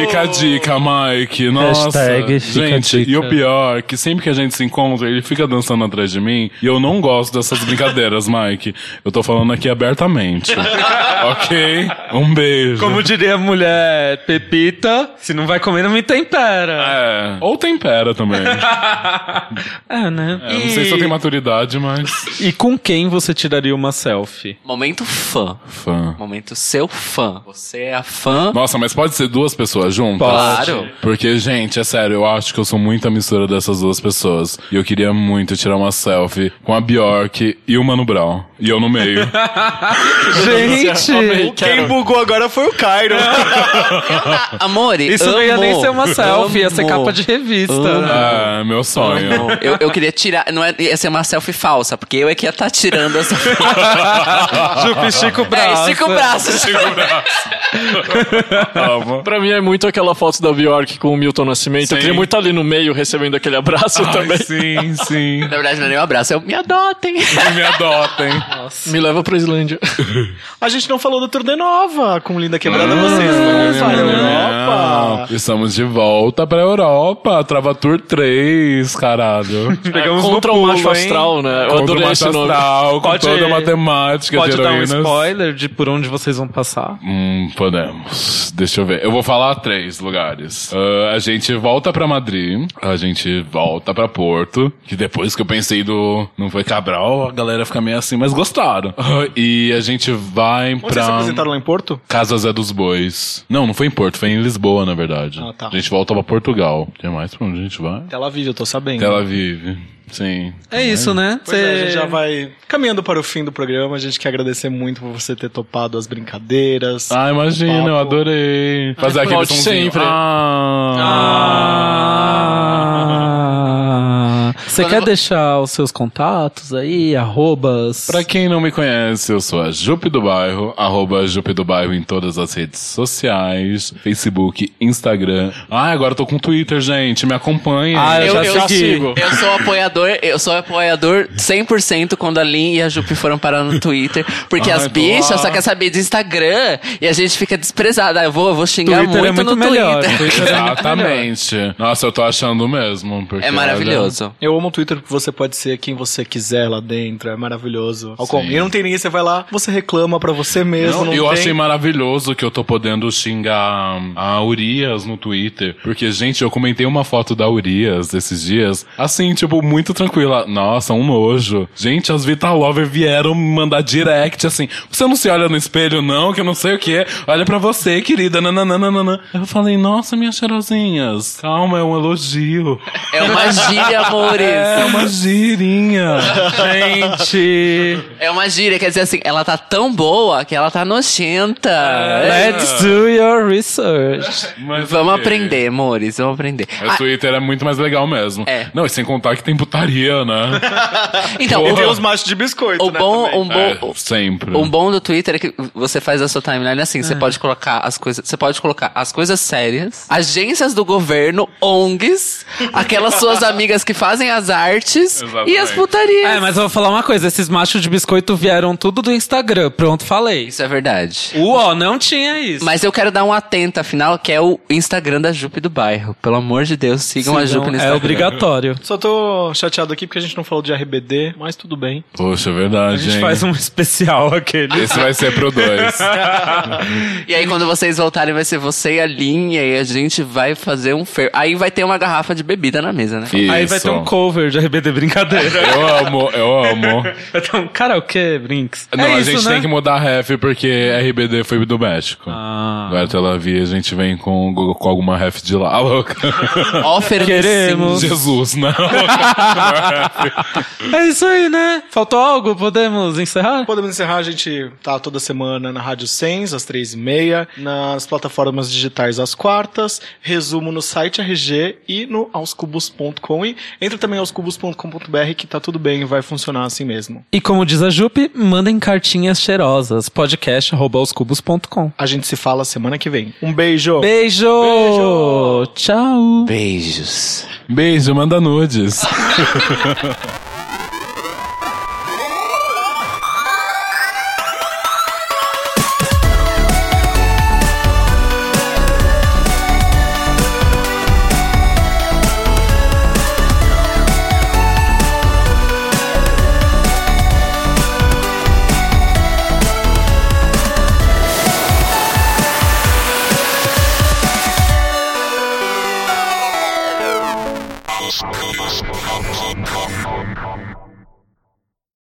Fica a dica, Mike. Nossa. Hashtag fica gente, dica. e o pior, que sempre que a gente se encontra, ele fica dançando atrás de mim. E eu não gosto dessas brincadeiras, Mike. Eu tô falando aqui abertamente. [LAUGHS] ok? Um beijo. Como diria a mulher Pepita, se não vai comer, não me tempera. É. Ou tempera também. [LAUGHS] É, né? É, não sei se eu tenho maturidade, mas. E com quem você tiraria uma selfie? Momento fã. Fã. Momento seu fã. Você é a fã. Nossa, mas pode ser duas pessoas juntas? Claro. Porque, gente, é sério, eu acho que eu sou muito a mistura dessas duas pessoas. E eu queria muito tirar uma selfie com a Bjork e o Mano Brown. E eu no meio. [LAUGHS] Gente! Quem bugou agora foi o Cairo. [LAUGHS] Amore, Isso não ia amo, nem ser uma selfie, ia ser amo, capa de revista. amo. é, meu sonho. amo. Eu, eu queria tirar. Não é, ia ser uma selfie falsa, porque eu é que ia estar tirando essa. Jupi, estica o É, braço. estica o braço. [LAUGHS] Amo. Pra mim é muito aquela foto da Bjork com o Milton Nascimento. Eu Sim. queria muito ali no meio recebendo aquele abraço também. Sim, sim. [LAUGHS] Na verdade, não é nem um abraço, é o me adotem. [LAUGHS] Me adotem. Me leva pra Islândia. [LAUGHS] A gente não falou do Turnê Nova com Linda Quebrada. Ah, Vocês a Não. Europa. Estamos de volta pra Europa. Trava Tour 3, caralho. Pegamos Contra no o pulo, macho hein? astral, né? Eu Contra o adorei macho esse nome. astral, com Pode- toda a matemática Pode de dar um spoiler de por onde vocês vão passar? Hum, podemos. Deixa eu ver. Eu vou falar três lugares. Ah, a gente volta pra Madrid. A gente volta pra Porto. Que depois que eu pensei do. Não foi Cabral, a galera fica meio assim, mas gostaram. Ah, e a gente vai Onde vocês se pra. apresentaram lá em Porto? Casa Zé dos Bois. Não, não foi em Porto, foi em Lisboa, na verdade. Ah, tá. A gente volta pra Portugal. Tem mais pra onde a gente vai? Tel Aviv, eu tô sabendo. Tel Aviv. Sim. É isso, né? Pois é, a Cê- gente já vai caminhando para o fim do programa. A gente quer agradecer muito por você ter topado as brincadeiras. Ah, imagina, eu adorei. Fazer aquele volte somzinho. sempre. Ah. Você quer deixar os seus contatos aí, arrobas? Pra quem não me conhece, eu sou a Jupe do Bairro, arroba Jupe do Bairro em todas as redes sociais, Facebook, Instagram. Ah, agora eu tô com Twitter, gente, me acompanhem. Ah, eu, Eu- já eu sigo. Eu sou apoiador, eu sou apoiador 100% quando a Lin e a Jupi foram parar no Twitter. Porque Ai, as tô bichas lá. só querem saber de Instagram e a gente fica desprezada. Eu vou, eu vou xingar Twitter muito, é muito no melhor. Twitter. Twitter é muito melhor. Exatamente. Nossa, eu tô achando mesmo. Porque, É maravilhoso. Eu amo o Twitter porque você pode ser quem você quiser lá dentro. É maravilhoso. Ao com- E não tem ninguém, você vai lá, você reclama pra você mesmo. Não, Não, eu tem... achei maravilhoso que eu tô podendo xingar a Urias no Twitter. Porque, gente, eu comentei uma foto da Urias esses dias. Assim, tipo, muito tranquila. Nossa, um nojo. Gente, as Vitalover vieram me mandar direct, assim. Você não se olha no espelho, não, que eu não sei o que. Olha pra você, querida. Nananana. Eu falei, nossa, minhas cheirosinhas. Calma, é um elogio. É uma gíria, amores. É uma girinha. Gente, É uma gíria, quer dizer assim, ela tá tão boa que ela tá nojenta. É. let's do your research. Mas Vamos ok. aprender, amores, vamos aprender. O Ah, Twitter é muito mais legal mesmo. É. Não, e sem contar que tem putaria, né? [LAUGHS] então, E tem os machos de biscoito, o né, bom, também. um bom, É, sempre. Um bom do Twitter é que você faz a sua timeline assim, É. você pode colocar as coisas, você pode colocar as coisas sérias, agências do governo, ONGs, [LAUGHS] aquelas suas amigas que fazem as as artes e Exatamente. as putarias. É, mas eu vou falar uma coisa: esses machos de biscoito vieram tudo do Instagram. Pronto, falei. Isso é verdade. O ó não tinha isso. Mas eu quero dar um atento, afinal, que é o Instagram da Jupe do Bairro. Pelo amor de Deus, sigam a Sigam, Jupe no é Instagram. obrigatório. Só tô chateado aqui porque a gente não falou de RBD, mas tudo bem. Poxa, é A verdade, gente hein? faz um especial aquele. Esse vai ser pro 2. [LAUGHS] E aí, quando vocês voltarem, vai ser você e a Linha, e a gente vai fazer um fer... Aí vai ter uma garrafa de bebida na mesa, né? Aí vai ter um cover de RBD Brincadeira. Eu amo, eu amo. um [LAUGHS] karaokê, Brinks. Não, é a isso, gente né? tem que mudar a ref porque RBD foi do México. Ah. Agora Tel Aviv a gente vem com, com alguma ref de lá, louca. [LAUGHS] Offer Queremos. Jesus, não. [LAUGHS] É isso aí, né? Faltou algo? Podemos encerrar? Podemos encerrar, a gente tá toda semana na Rádio Sens, às três e meia, nas plataformas digitais às quartas, resumo no site RG e no aoscubos.com e entra também aoscubos.com.br que tá tudo bem, vai funcionar assim mesmo. E como diz a Jupe, mandem cartinhas cheirosas. podcast.com. A gente se fala semana que vem. Um beijo! Beijo! Tchau! Beijos. Beijo, manda nudes. [LAUGHS]